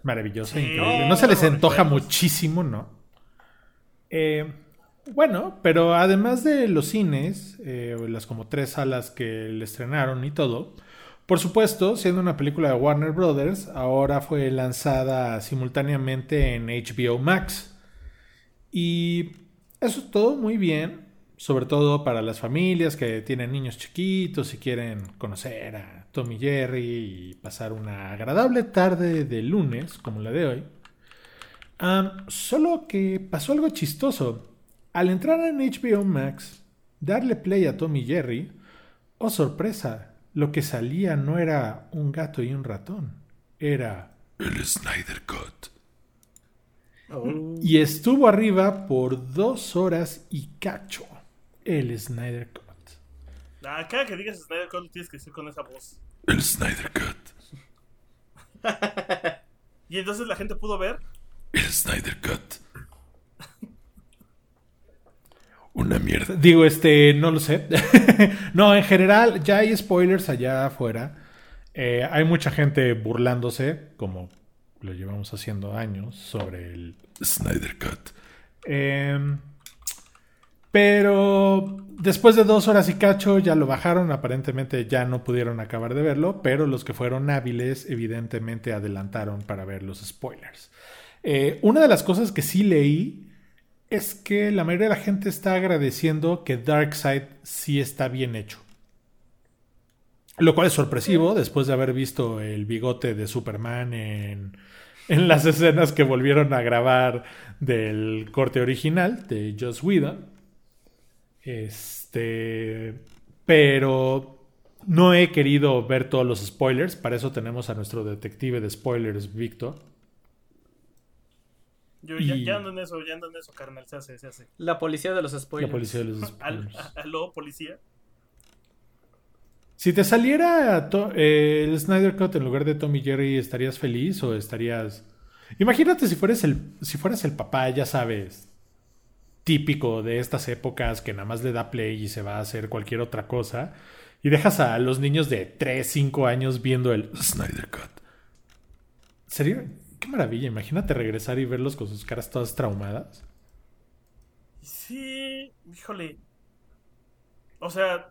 Maravilloso, Sí, increíble. No se les antoja muchísimo, ¿no? Eh, bueno, pero además de los cines, eh, las como tres salas que le estrenaron y todo, por supuesto, siendo una película de Warner Brothers, ahora fue lanzada simultáneamente en HBO Max. Y eso es todo muy bien, sobre todo para las familias que tienen niños chiquitos y quieren conocer a Tommy Jerry y pasar una agradable tarde de lunes, como la de hoy. Am, solo que pasó algo chistoso. Al entrar en HBO Max, darle play a Tommy Jerry, oh sorpresa, lo que salía no era un gato y un ratón, era El Snyder Cut. Oh. Y estuvo arriba por dos horas y cacho. El Snyder Cut. Ah, cada que digas Snyder Cut lo tienes que decir con esa voz. El Snyder Cut. Y entonces la gente pudo ver. El Snyder Cut. Una mierda. Digo, este, no lo sé. no, en general, ya hay spoilers allá afuera. Eh, hay mucha gente burlándose, como lo llevamos haciendo años, sobre el Snyder Cut. Em, pero después de dos horas y cacho ya lo bajaron. Aparentemente ya no pudieron acabar de verlo. Pero los que fueron hábiles, evidentemente adelantaron para ver los spoilers. Eh, una de las cosas que sí leí es que la mayoría de la gente está agradeciendo que Darkseid sí está bien hecho. Lo cual es sorpresivo después de haber visto el bigote de Superman en, en las escenas que volvieron a grabar del corte original de Joss Whedon. Este. Pero no he querido ver todos los spoilers. Para eso tenemos a nuestro detective de spoilers, Víctor. Yo ya, Y- ya ando en eso, ya ando en eso, carnal. Se hace, se hace. La policía de los La spoilers. policía de los spoilers. a- aló, policía. Si te saliera to- eh, el Snyder Cut en lugar de Tommy Jerry, ¿estarías feliz o estarías... Imagínate si fueras el, si fueras el papá, ya sabes, típico de estas épocas que nada más le da play y se va a hacer cualquier otra cosa y dejas a los niños de 3, 5 años viendo el... Snyder Cut. Sería... Maravilla, imagínate regresar y verlos con sus caras todas traumadas. Sí, híjole. O sea,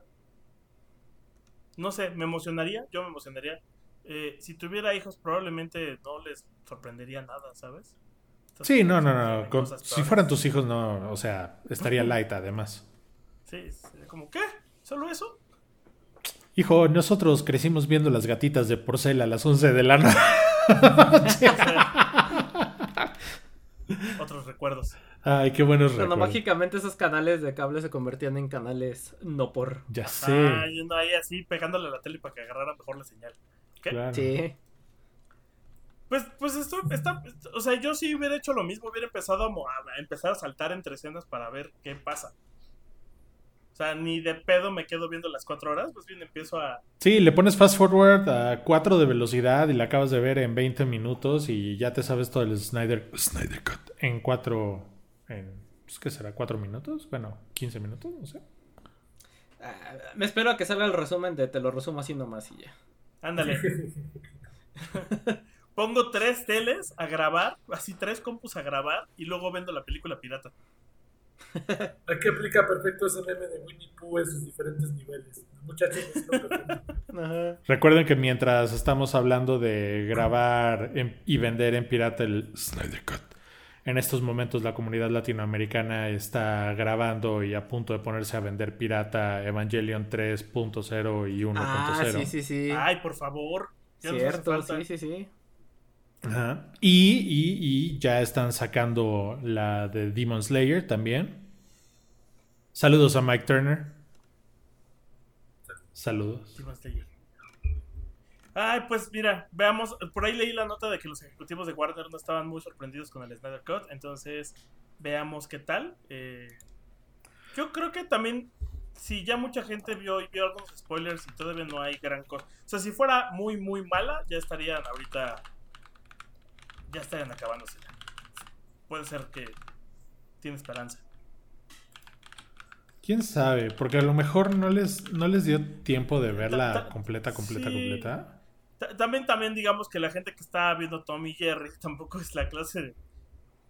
no sé, me emocionaría, yo me emocionaría. Eh, si tuviera hijos, probablemente no les sorprendería nada, ¿sabes? Sí, no, no, no. con- si fueran tus hijos, no, o sea, estaría light además. Sí, como, ¿qué? ¿Solo eso? Hijo, nosotros crecimos viendo las gatitas de porcel a las 11 de la noche. Otros recuerdos. Ay, qué buenos Cuando recuerdos. mágicamente esos canales de cable se convertían en canales no por. Ya sé. Ah, yendo ahí así, pegándole a la tele para que agarrara mejor la señal. ¿Qué? claro. Sí. Pues, pues esto está, o sea, yo sí hubiera hecho lo mismo, hubiera empezado a, a empezar a saltar entre escenas para ver qué pasa. O sea, ni de pedo me quedo viendo las cuatro horas, pues bien empiezo a... Sí, le pones fast forward a 4 de velocidad y la acabas de ver en 20 minutos y ya te sabes todo el Snyder Snyder Cut. en 4. En, pues, ¿Qué será? ¿4 minutos? Bueno, 15 minutos, no sé. Ah, me espero a que salga el resumen de te lo resumo así nomás y ya. Ándale. Pongo tres teles a grabar, así tres compus a grabar, y luego vendo la película pirata. Aquí aplica perfecto ese meme de Winnie Pooh en sus diferentes niveles. Muchachos. Ajá. Recuerden que mientras estamos hablando de grabar en- y vender en pirata el Snyder Cut. En estos momentos la comunidad latinoamericana está grabando y a punto de ponerse a vender pirata Evangelion 3.0 y 1.0. Ah, sí, sí, sí. Ay, por favor. ya Cierto, sí, sí, sí. Ajá. Y, y- y ya están sacando la de Demon Slayer también. Saludos a Mike Turner. Saludos. Demon Slayer. Ay, pues mira, veamos. Por ahí leí la nota de que los ejecutivos de Warner no estaban muy sorprendidos con el Snyder Cut. Entonces, veamos qué tal. Eh, Yo creo que también, si ya mucha gente vio, vio algunos spoilers y todavía no hay gran cosa. O sea, si fuera muy, muy mala, ya estarían ahorita. Ya estarían acabándose. Puede ser que tiene esperanza. ¿Quién sabe? Porque a lo mejor no les, no les dio tiempo de verla Ta- ta- completa, completa, sí. completa. Ta- También, también digamos que la gente que está viendo Tom y Jerry tampoco es la clase de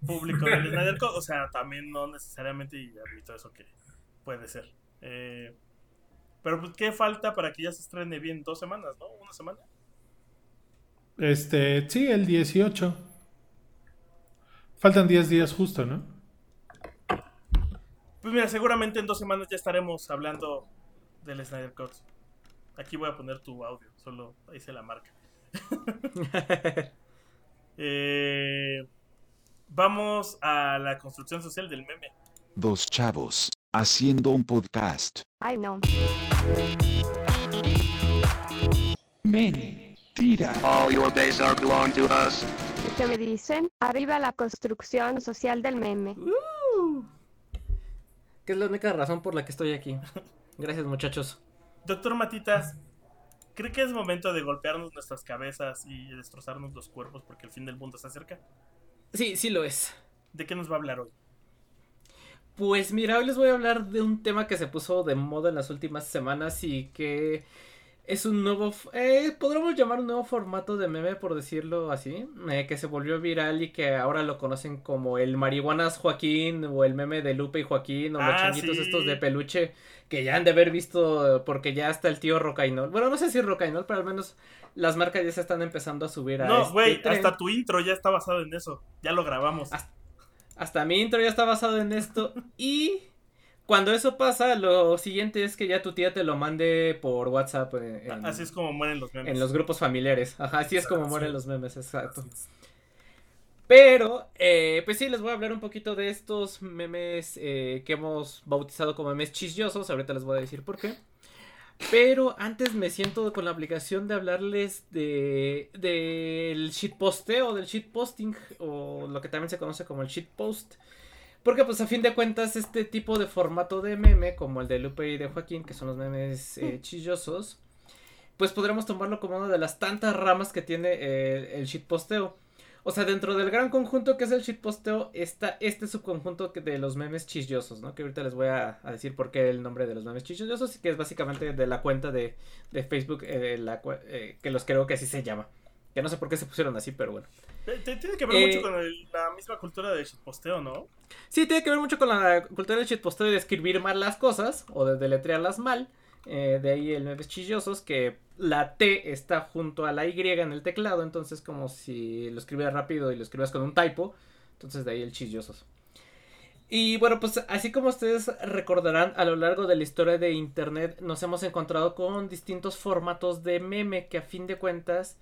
público del Snyder. O sea, también no necesariamente, y admito eso que puede ser. Eh, pero pues, ¿qué falta para que ya se estrene bien? Dos semanas, ¿no? ¿Una semana? Este, sí, el 18. Faltan 10 días justo, ¿no? Pues mira, seguramente en dos semanas ya estaremos hablando del Snyder Cut. Aquí voy a poner tu audio, solo ahí se la marca. Eh, vamos a la construcción social del meme. Dos chavos, haciendo un podcast. Ay, no. Mentira. All your days are belong to us. ¿Qué me dicen? Arriba la construcción social del meme. Que es la única razón por la que estoy aquí. Gracias, muchachos. Doctor Matitas, ¿cree que es momento de golpearnos nuestras cabezas y destrozarnos los cuerpos porque el fin del mundo está cerca? Sí, sí lo es. ¿De qué nos va a hablar hoy? Pues mira, hoy les voy a hablar de un tema que se puso de moda en las últimas semanas y que es un nuevo, eh, podríamos llamar un nuevo formato de meme por decirlo así, eh, que se volvió viral y que ahora lo conocen como el marihuanas Joaquín o el meme de Lupe y Joaquín o los Ah, changuitos sí. estos de peluche que ya han de haber visto porque ya está el tío Rocainol. Bueno, no sé si Rocainol, pero al menos las marcas ya se están empezando a subir a No, este güey, hasta tu intro ya está basado en eso. Ya lo grabamos. Hasta mi intro ya está basado en esto. Y cuando eso pasa, lo siguiente es que ya tu tía te lo mande por WhatsApp. eh, en, Así es como mueren los memes. en los grupos familiares. Ajá, así es como mueren sí. los memes, exacto. Pero, eh, pues sí, les voy a hablar un poquito de estos memes eh, que hemos bautizado como memes chisyosos. Ahorita les voy a decir por qué. Pero antes me siento con la obligación de hablarles de del shitposteo, del shitposting, o lo que también se conoce como el shitpost. Porque pues a fin de cuentas este tipo de formato de meme, como el de Lupe y de Joaquín, que son los memes eh, chillosos, pues podremos tomarlo como una de las tantas ramas que tiene eh, el shitposteo. O sea, dentro del gran conjunto que es el shitposteo está este subconjunto de los memes chillosos, ¿no? Que ahorita les voy a, a decir por qué el nombre de los memes chillosos, que es básicamente de la cuenta de, de Facebook, eh, la eh, que los creo que así se llama. Que no sé por qué se pusieron así, pero bueno. Tiene que ver Eh, mucho con el- la misma cultura de shitposteo, ¿no? Sí, tiene que ver mucho con la cultura del shitposteo de escribir mal las cosas o de deletrearlas mal. Eh, de ahí el memes chillosos, que la T está junto a la Y en el teclado, entonces como si lo escribieras rápido y lo escribas con un typo, entonces de ahí el chillosos. Y bueno, pues así como ustedes recordarán, a lo largo de la historia de Internet nos hemos encontrado con distintos formatos de meme que a fin de cuentas,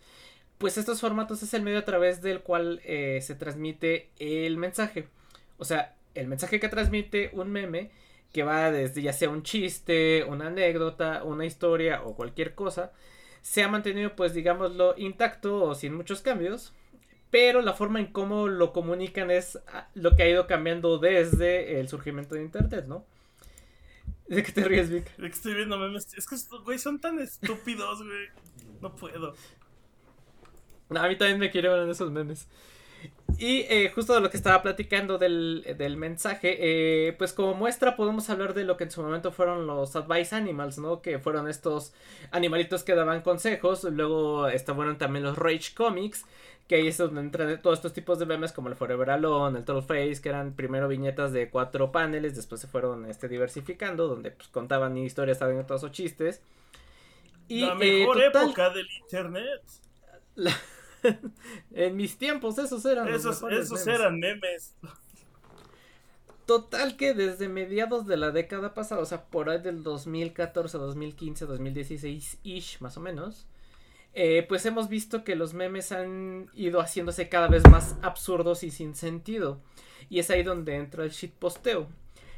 pues estos formatos es el medio a través del cual eh, se transmite el mensaje. O sea, el mensaje que transmite un meme, que va desde ya sea un chiste, una anécdota, una historia o cualquier cosa, se ha mantenido pues digámoslo intacto o sin muchos cambios. Pero la forma en cómo lo comunican es ah, lo que ha ido cambiando desde el surgimiento de internet, ¿no? ¿De qué te ríes, Vic? De que estoy viendo memes. Es que, güey, son tan estúpidos, güey. No puedo. No, a mí también me quieren ver esos memes. Y eh, justo de lo que estaba platicando del, del mensaje, eh, pues como muestra podemos hablar de lo que en su momento fueron los Advice Animals, ¿no? Que fueron estos animalitos que daban consejos. Luego estaban también los Rage Comics, que ahí es donde entran todos estos tipos de memes como el Forever Alone, el Total Face, que eran primero viñetas de cuatro paneles, después se fueron este, diversificando, donde pues, contaban historias, anécdotas o chistes. Y, la eh, mejor total- época del internet. La- en mis tiempos, esos eran. Esos, esos memes. eran memes. Total que desde mediados de la década pasada, o sea, por ahí del 2014, 2015, 2016-ish, más o menos, eh, pues hemos visto que los memes han ido haciéndose cada vez más absurdos y sin sentido. Y es ahí donde entra el shitposteo.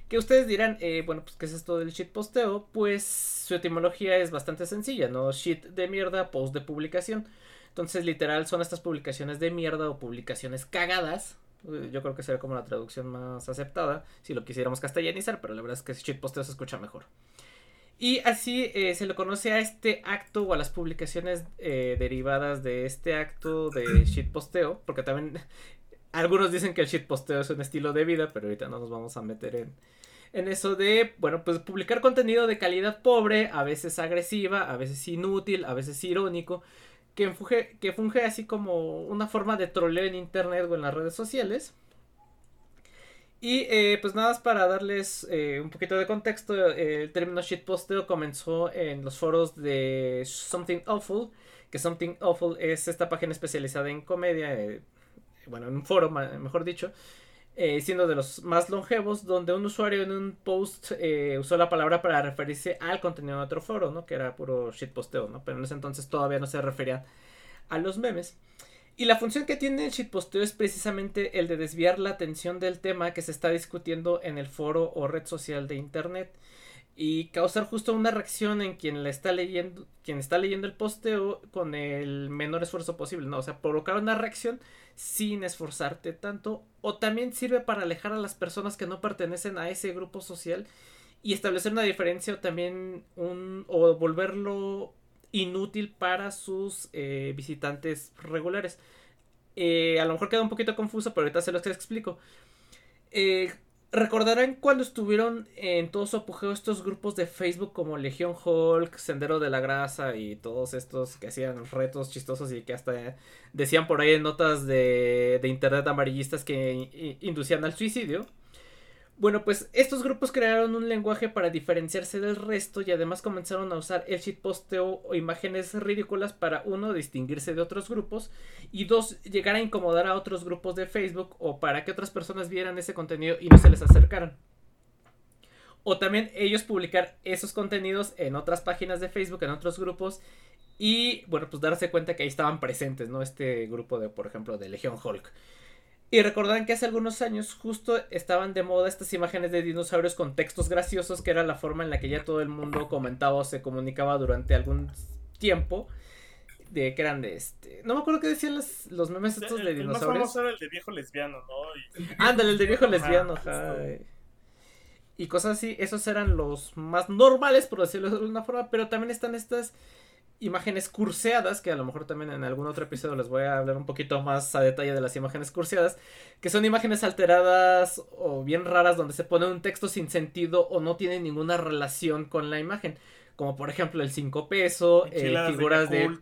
Que ustedes dirán, eh, bueno, pues, ¿qué es esto del shitposteo? Pues su etimología es bastante sencilla, ¿no? Shit de mierda, post de publicación. Entonces, literal, son estas publicaciones de mierda o publicaciones cagadas Eh, Yo creo que sería como la traducción más aceptada si lo quisiéramos castellanizar, pero la verdad es que shitposteo se escucha mejor. Y así eh, se le conoce a este acto o a las publicaciones eh, derivadas de este acto de shitposteo, porque también algunos dicen que el shitposteo es un estilo de vida, pero ahorita no nos vamos a meter en, en eso de, bueno, pues publicar contenido de calidad pobre, a veces agresiva, a veces inútil, a veces irónico, que funge, así como una forma de troleo en internet o en las redes sociales. Y eh, pues nada más para darles eh, un poquito de contexto, el término shitposteo comenzó en los foros de Something Awful, que Something Awful es esta página especializada en comedia, eh, bueno, en un foro, mejor dicho, eh, siendo de los más longevos, donde un usuario en un post eh, usó la palabra para referirse al contenido de otro foro, ¿no? Que era puro shitposteo, ¿no? Pero en ese entonces todavía no se referían a los memes. Y la función que tiene el shitposteo es precisamente el de desviar la atención del tema que se está discutiendo en el foro o red social de internet y causar justo una reacción en quien está leyendo, quien está leyendo el posteo con el menor esfuerzo posible, ¿no? O sea, provocar una reacción sin esforzarte tanto o también sirve para alejar a las personas que no pertenecen a ese grupo social y establecer una diferencia o también un o volverlo inútil para sus eh, visitantes regulares. Eh, a lo mejor queda un poquito confuso, pero ahorita se los explico. Eh, Recordarán cuando estuvieron en todo su apogeo estos grupos de Facebook como Legión Hulk, Sendero de la Grasa y todos estos que hacían retos chistosos y que hasta decían por ahí en notas de, de internet amarillistas que inducían al suicidio. Bueno, pues estos grupos crearon un lenguaje para diferenciarse del resto y además comenzaron a usar el shitposteo o imágenes ridículas para uno distinguirse de otros grupos y dos llegar a incomodar a otros grupos de Facebook o para que otras personas vieran ese contenido y no se les acercaran. O también ellos publicar esos contenidos en otras páginas de Facebook, en otros grupos y bueno, pues darse cuenta que ahí estaban presentes, ¿no? Este grupo de, por ejemplo, de Legión Hulk. Y recordarán que hace algunos años justo estaban de moda estas imágenes de dinosaurios con textos graciosos, que era la forma en la que ya todo el mundo comentaba o se comunicaba durante algún tiempo. De que eran de este. No me acuerdo qué decían los, los memes estos El, de el más dinosaurios. famoso era el de viejo lesbiano, ¿no? Y- Ándale, el de viejo lesbiano, ajá. Y cosas así, esos eran los más normales, por decirlo de alguna forma, pero también están estas imágenes curseadas, que a lo mejor también en algún otro episodio les voy a hablar un poquito más a detalle de las imágenes curseadas, que son imágenes alteradas o bien raras donde se pone un texto sin sentido o no tiene ninguna relación con la imagen, como por ejemplo el 5 peso, eh, de figuras de...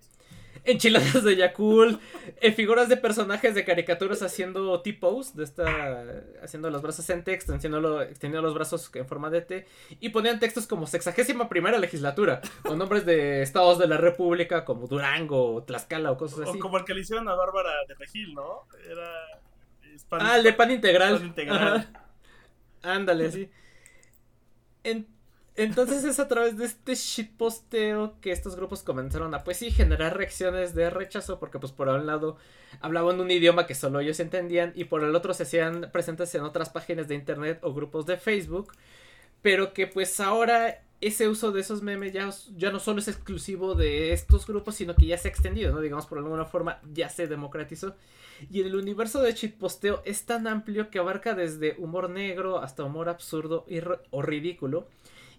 Enchiladas de Yakult, eh, figuras de personajes de caricaturas haciendo T-pose, de esta, haciendo los brazos en T, extendiendo, extendiendo los brazos en forma de T, y ponían textos como sexagésima primera legislatura, con nombres de estados de la república como Durango, o Tlaxcala o cosas así. O como el que le hicieron a Bárbara de Regil, ¿no? Era. pan- Ah, el de pan integral. Pan integral. Ajá. Ándale, sí. En- entonces es a través de este shitposteo que estos grupos comenzaron a, pues sí, generar reacciones de rechazo, porque pues por un lado hablaban un idioma que solo ellos entendían y por el otro se hacían presentes en otras páginas de internet o grupos de Facebook, pero que pues ahora ese uso de esos memes ya, no solo es exclusivo de estos grupos, sino que ya se ha extendido, ¿no? Digamos, por alguna forma ya se democratizó. Y el universo de shitposteo es tan amplio que abarca desde humor negro hasta humor absurdo o ridículo.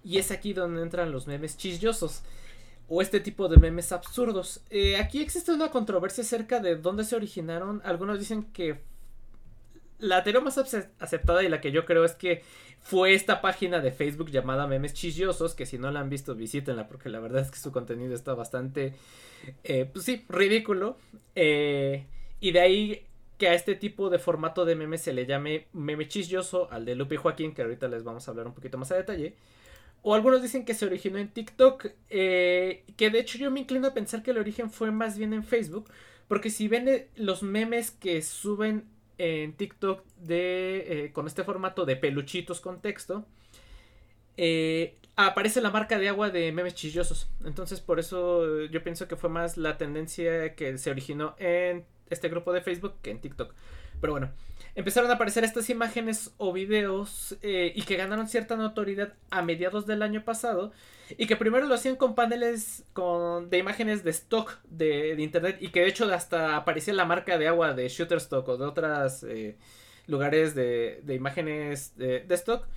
Y es aquí donde entran los memes chillosos. O este tipo de memes absurdos. Eh, aquí existe una controversia acerca de dónde se originaron. Algunos dicen que la teoría más ace- aceptada y la que yo creo es que fue esta página de Facebook llamada Memes Chillosos, que si no la han visto visítenla porque la verdad es que su contenido está bastante, eh, pues sí, ridículo. Eh, y de ahí que a este tipo de formato de meme se le llame meme chilloso, al de Lupe Joaquín, que ahorita les vamos a hablar un poquito más a detalle. O algunos dicen que se originó en TikTok, eh, que de hecho yo me inclino a pensar que el origen fue más bien en Facebook, porque si ven eh, los memes que suben en TikTok de eh, con este formato de peluchitos con texto, aparece la marca de agua de memes chillosos. Entonces por eso yo pienso que fue más la tendencia que se originó en este grupo de Facebook que en TikTok. Pero bueno, empezaron a aparecer estas imágenes o videos eh, y que ganaron cierta notoriedad a mediados del año pasado y que primero lo hacían con paneles con, de imágenes de stock de, internet y que de hecho hasta aparecía la marca de agua de Shutterstock o de otras eh, lugares de, de imágenes de, stock.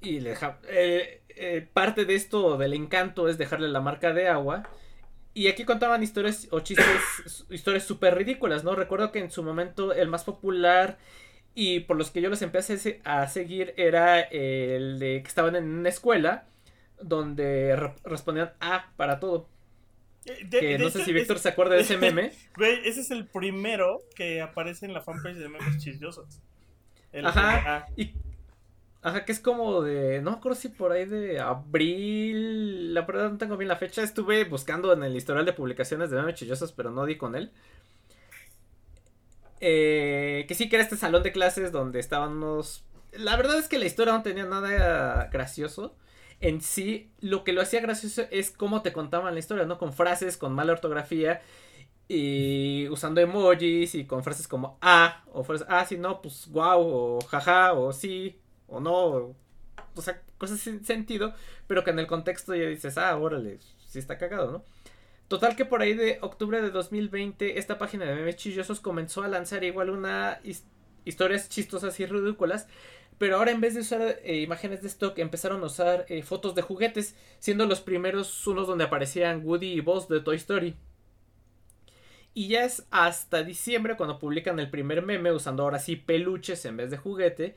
Y le deja, eh, parte de esto, del encanto, es dejarle la marca de agua. Y aquí contaban historias o chistes, historias súper ridículas, ¿no? Recuerdo que en su momento el más popular y por los que yo los empecé a seguir era el de que estaban en una escuela donde re respondían A para todo. Eh, De- que de no sé si Víctor se acuerda de ese meme. Güey, ese es el primero que aparece en la fanpage de memes chismosos. El- Ajá. Y, ajá, que es como de. No me acuerdo si por ahí de abril. La verdad no tengo bien la fecha. Estuve buscando en el historial de publicaciones de memes chillosos, pero no di con él. Eh, que sí que era este salón de clases donde estaban unos. La verdad es que la historia no tenía nada gracioso. En sí, lo que lo hacía gracioso es cómo te contaban la historia, ¿no? Con frases, con mala ortografía y usando emojis y con frases como ah, o frases, ah, sí, no, pues wow, o jaja, o sí, o no, o, sea, cosas sin sentido, pero que en el contexto ya dices, ah, órale, sí está cagado, ¿no? Total que por ahí de octubre de 2020 esta página de memes chillosos comenzó a lanzar igual una his- historias chistosas y ridículas, pero ahora en vez de usar eh, imágenes de stock empezaron a usar eh, fotos de juguetes, siendo los primeros unos donde aparecían Woody y Buzz de Toy Story. Y ya es hasta diciembre cuando publican el primer meme usando ahora sí peluches en vez de juguete.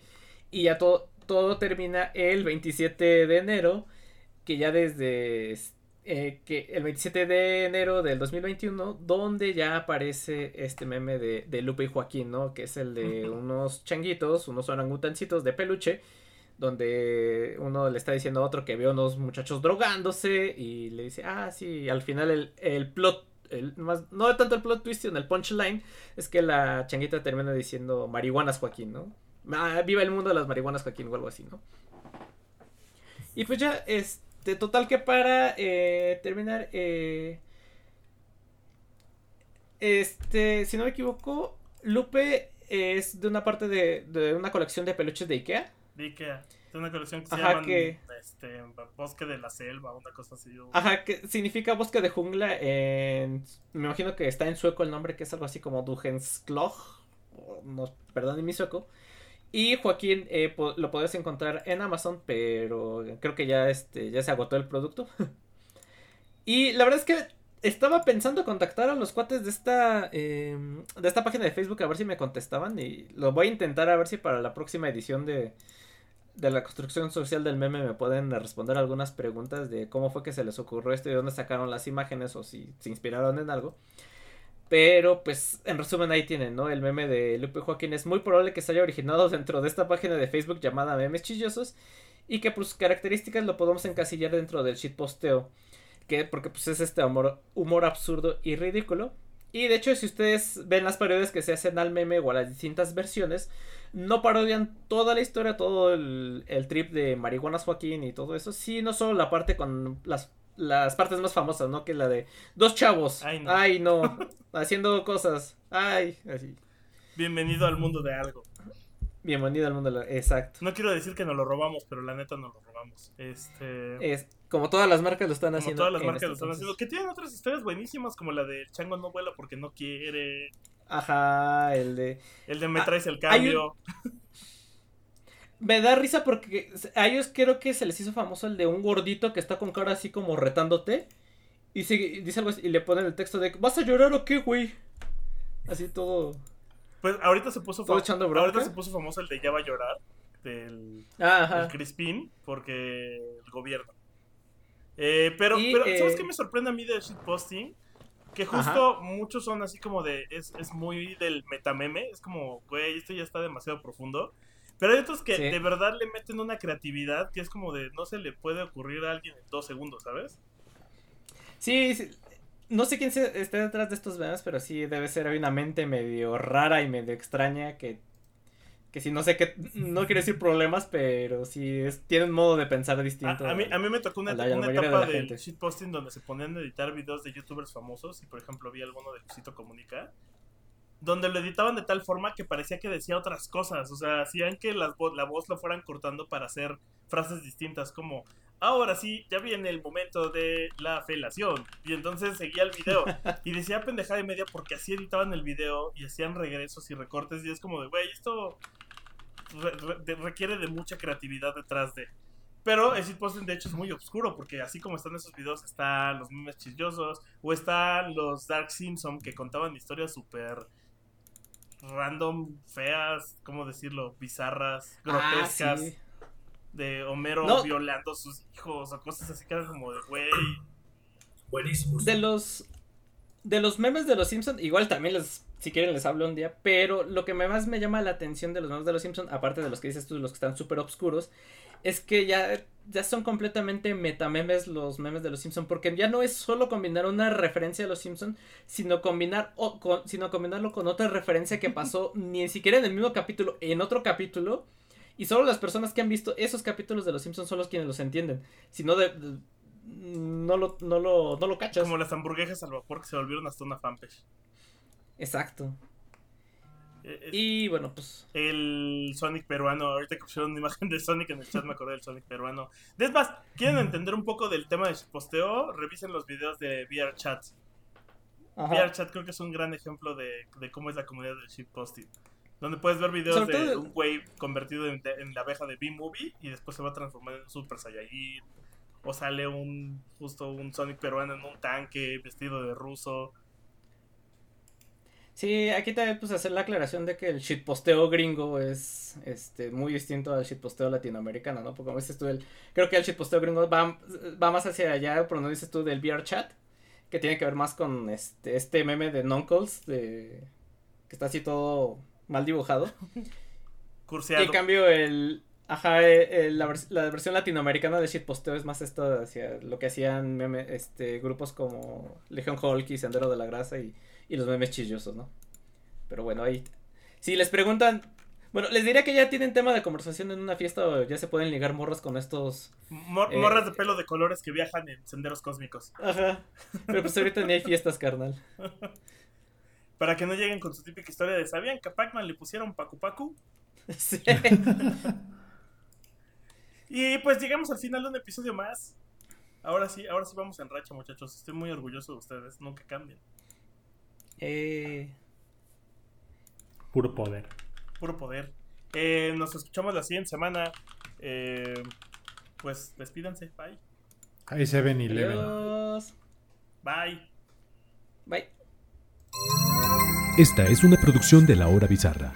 Y ya todo, todo termina el 27 de enero. Que ya desde eh, que el 27 de enero del 2021. Donde ya aparece este meme de, de Lupe y Joaquín, ¿no? Que es el de unos changuitos, unos orangutancitos de peluche. Donde uno le está diciendo a otro que ve a unos muchachos drogándose. Y le dice, ah, sí. Al final el, el plot el más, no tanto el plot twist, sino el punchline, es que la changuita termina diciendo marihuanas Joaquín, ¿no? Ah, viva el mundo de las marihuanas Joaquín o algo así, ¿no? Y pues ya, este, total que para eh, terminar, eh, este, si no me equivoco, Lupe es de una parte de, de una colección de peluches de Ikea. de Ikea. Es una colección que se Ajá, llama que- este, Bosque de la Selva, una cosa así. o- Ajá, que significa bosque de jungla en... Me imagino que está en sueco el nombre, que es algo así como Duhenskloch. o No, perdón mi sueco. Y Joaquín eh, lo puedes encontrar en Amazon, pero creo que ya, este, ya se agotó el producto. y la verdad es que estaba pensando contactar a los cuates de esta, eh, de esta página de Facebook a ver si me contestaban. Y lo voy a intentar a ver si para la próxima edición de, de la construcción social del meme me pueden responder algunas preguntas de cómo fue que se les ocurrió esto y de dónde sacaron las imágenes o si se inspiraron en algo. Pero pues en resumen ahí tienen, ¿no? El meme de Lupe Joaquín es muy probable que se haya originado dentro de esta página de Facebook llamada Memes Chillosos y que por sus características lo podemos encasillar dentro del shitposteo. Que porque pues es este humor, humor absurdo y ridículo. Y de hecho si ustedes ven las parodias que se hacen al meme o a las distintas versiones, no parodian toda la historia, todo el, el trip de Marihuanas Joaquín y todo eso, sino solo la parte con las, las partes más famosas, ¿no? Que la de dos chavos, Ay, no. ay no, haciendo cosas, ay, así. Bienvenido al mundo de algo. Bienvenido al mundo de la... Exacto. No quiero decir que nos lo robamos, pero la neta nos lo robamos. Este. Es, como todas las marcas lo están como haciendo. todas las marcas este lo están entonces. haciendo. Que tienen otras historias buenísimas, como la de Chango no vuela porque no quiere. Ajá, el de... El de me Ah, traes el hay un- cambio. Me da risa porque a ellos creo que se les hizo famoso el de un gordito que está con cara así como retándote. Y, sigue- dice algo así, y le ponen el texto de ¿Vas a llorar o qué, güey? Así todo. Pues ahorita se puso ¿Todo fa- echando bronca? ahorita se puso famoso el de ya va a llorar del, Crispin porque el gobierno. Eh, pero, Y, pero ¿sabes eh, qué me sorprende a mí del shitposting? Que justo muchos son así como de es, es muy del metameme, es como, güey, esto ya está demasiado profundo. Pero hay otros que Sí. de verdad le meten una creatividad que es como de no se le puede ocurrir a alguien en dos segundos, ¿sabes? Sí, sí, no sé quién se, esté detrás de estos memes, pero sí debe ser una mente medio rara y medio extraña que, que sí, no sé qué, no quiero decir problemas, pero sí es, tiene un modo de pensar distinto. A, a mí, a mí me tocó una, la- la una de etapa la del shitposting donde se ponían a editar videos de youtubers famosos y por ejemplo vi alguno de Luisito Comunica donde lo editaban de tal forma que parecía que decía otras cosas, o sea, hacían que las vo- la voz lo fueran cortando para hacer frases distintas como ahora sí, ya viene el momento de la felación y entonces seguía el video y decía pendejada y media porque así editaban el video y hacían regresos y recortes y es como de, güey, esto re- re- de- requiere de mucha creatividad detrás de. Pero el shitposting de hecho es muy oscuro porque así como están esos videos están los memes chillosos o están los Dark Simpson que contaban historias súper random, feas, ¿cómo decirlo? Bizarras, Ah, grotescas. sí. De Homero No. violando a sus hijos o cosas así que eran como de, güey. Buenísimos. De los de los memes de los Simpson, igual también les si quieren les hablo un día, pero lo que más me llama la atención de los memes de los Simpson, aparte de los que dices tú, los que están súper obscuros, es que ya ya son completamente metamemes los memes de los Simpson, porque ya no es solo combinar una referencia a los Simpson, sino combinar o con- sino combinarlo con otra referencia que pasó ni siquiera en el mismo capítulo, en otro capítulo. Y solo las personas que han visto esos capítulos de los Simpsons son los quienes los entienden. Si no, de, de- no, lo, no, lo, no lo cachas. Como las hamburguesas al vapor que se volvieron hasta una fanpage. Exacto. Eh, Y bueno, pues. El Sonic peruano, ahorita que pusieron una imagen de Sonic en el chat me acordé del Sonic peruano. Es más, ¿quieren entender un poco del tema de posteo? Revisen los videos de VR Chat. VR Chat creo que es un gran ejemplo de, de cómo es la comunidad del shitposting. Donde puedes ver videos Sobre de todo- un güey convertido en, en la abeja de B-Movie y después se va a transformar en un Super Saiyajin. O sale un justo un Sonic peruano en un tanque vestido de ruso. Sí, aquí también pues hacer la aclaración de que el shitposteo gringo es este muy distinto al shitposteo latinoamericano, ¿no? Porque como dices tú, el, creo que el shitposteo gringo va, va más hacia allá, por donde dices tú, del VR chat, que tiene que ver más con este, este meme de Noncles, de que está así todo mal dibujado. Curseado. Y en cambio el... Ajá, eh, eh, la, vers- la versión latinoamericana de shitposteo es más esto hacia lo que hacían meme, este, grupos como Legion Hulk y Sendero de la Grasa y, y los memes chillosos, ¿no? Pero bueno, ahí... Si les preguntan... Bueno, les diría que ya tienen tema de conversación en una fiesta o ya se pueden ligar morras con estos... Mor- eh, morras de pelo de colores que viajan en senderos cósmicos. Ajá. Pero pues ahorita ni hay fiestas, carnal. Para que no lleguen con su típica historia de ¿sabían que a Pac-Man le pusieron Pacu Pacu? Sí. Y pues llegamos al final de un episodio más. Ahora sí, ahora sí vamos en racha, muchachos. Estoy muy orgulloso de ustedes. Nunca cambien. Eh... Puro poder. Puro poder. Eh, nos escuchamos la siguiente semana. Eh, pues despídanse. Bye. Ahí se ven y Adiós. Bye. Bye. Esta es una producción de La Hora Bizarra.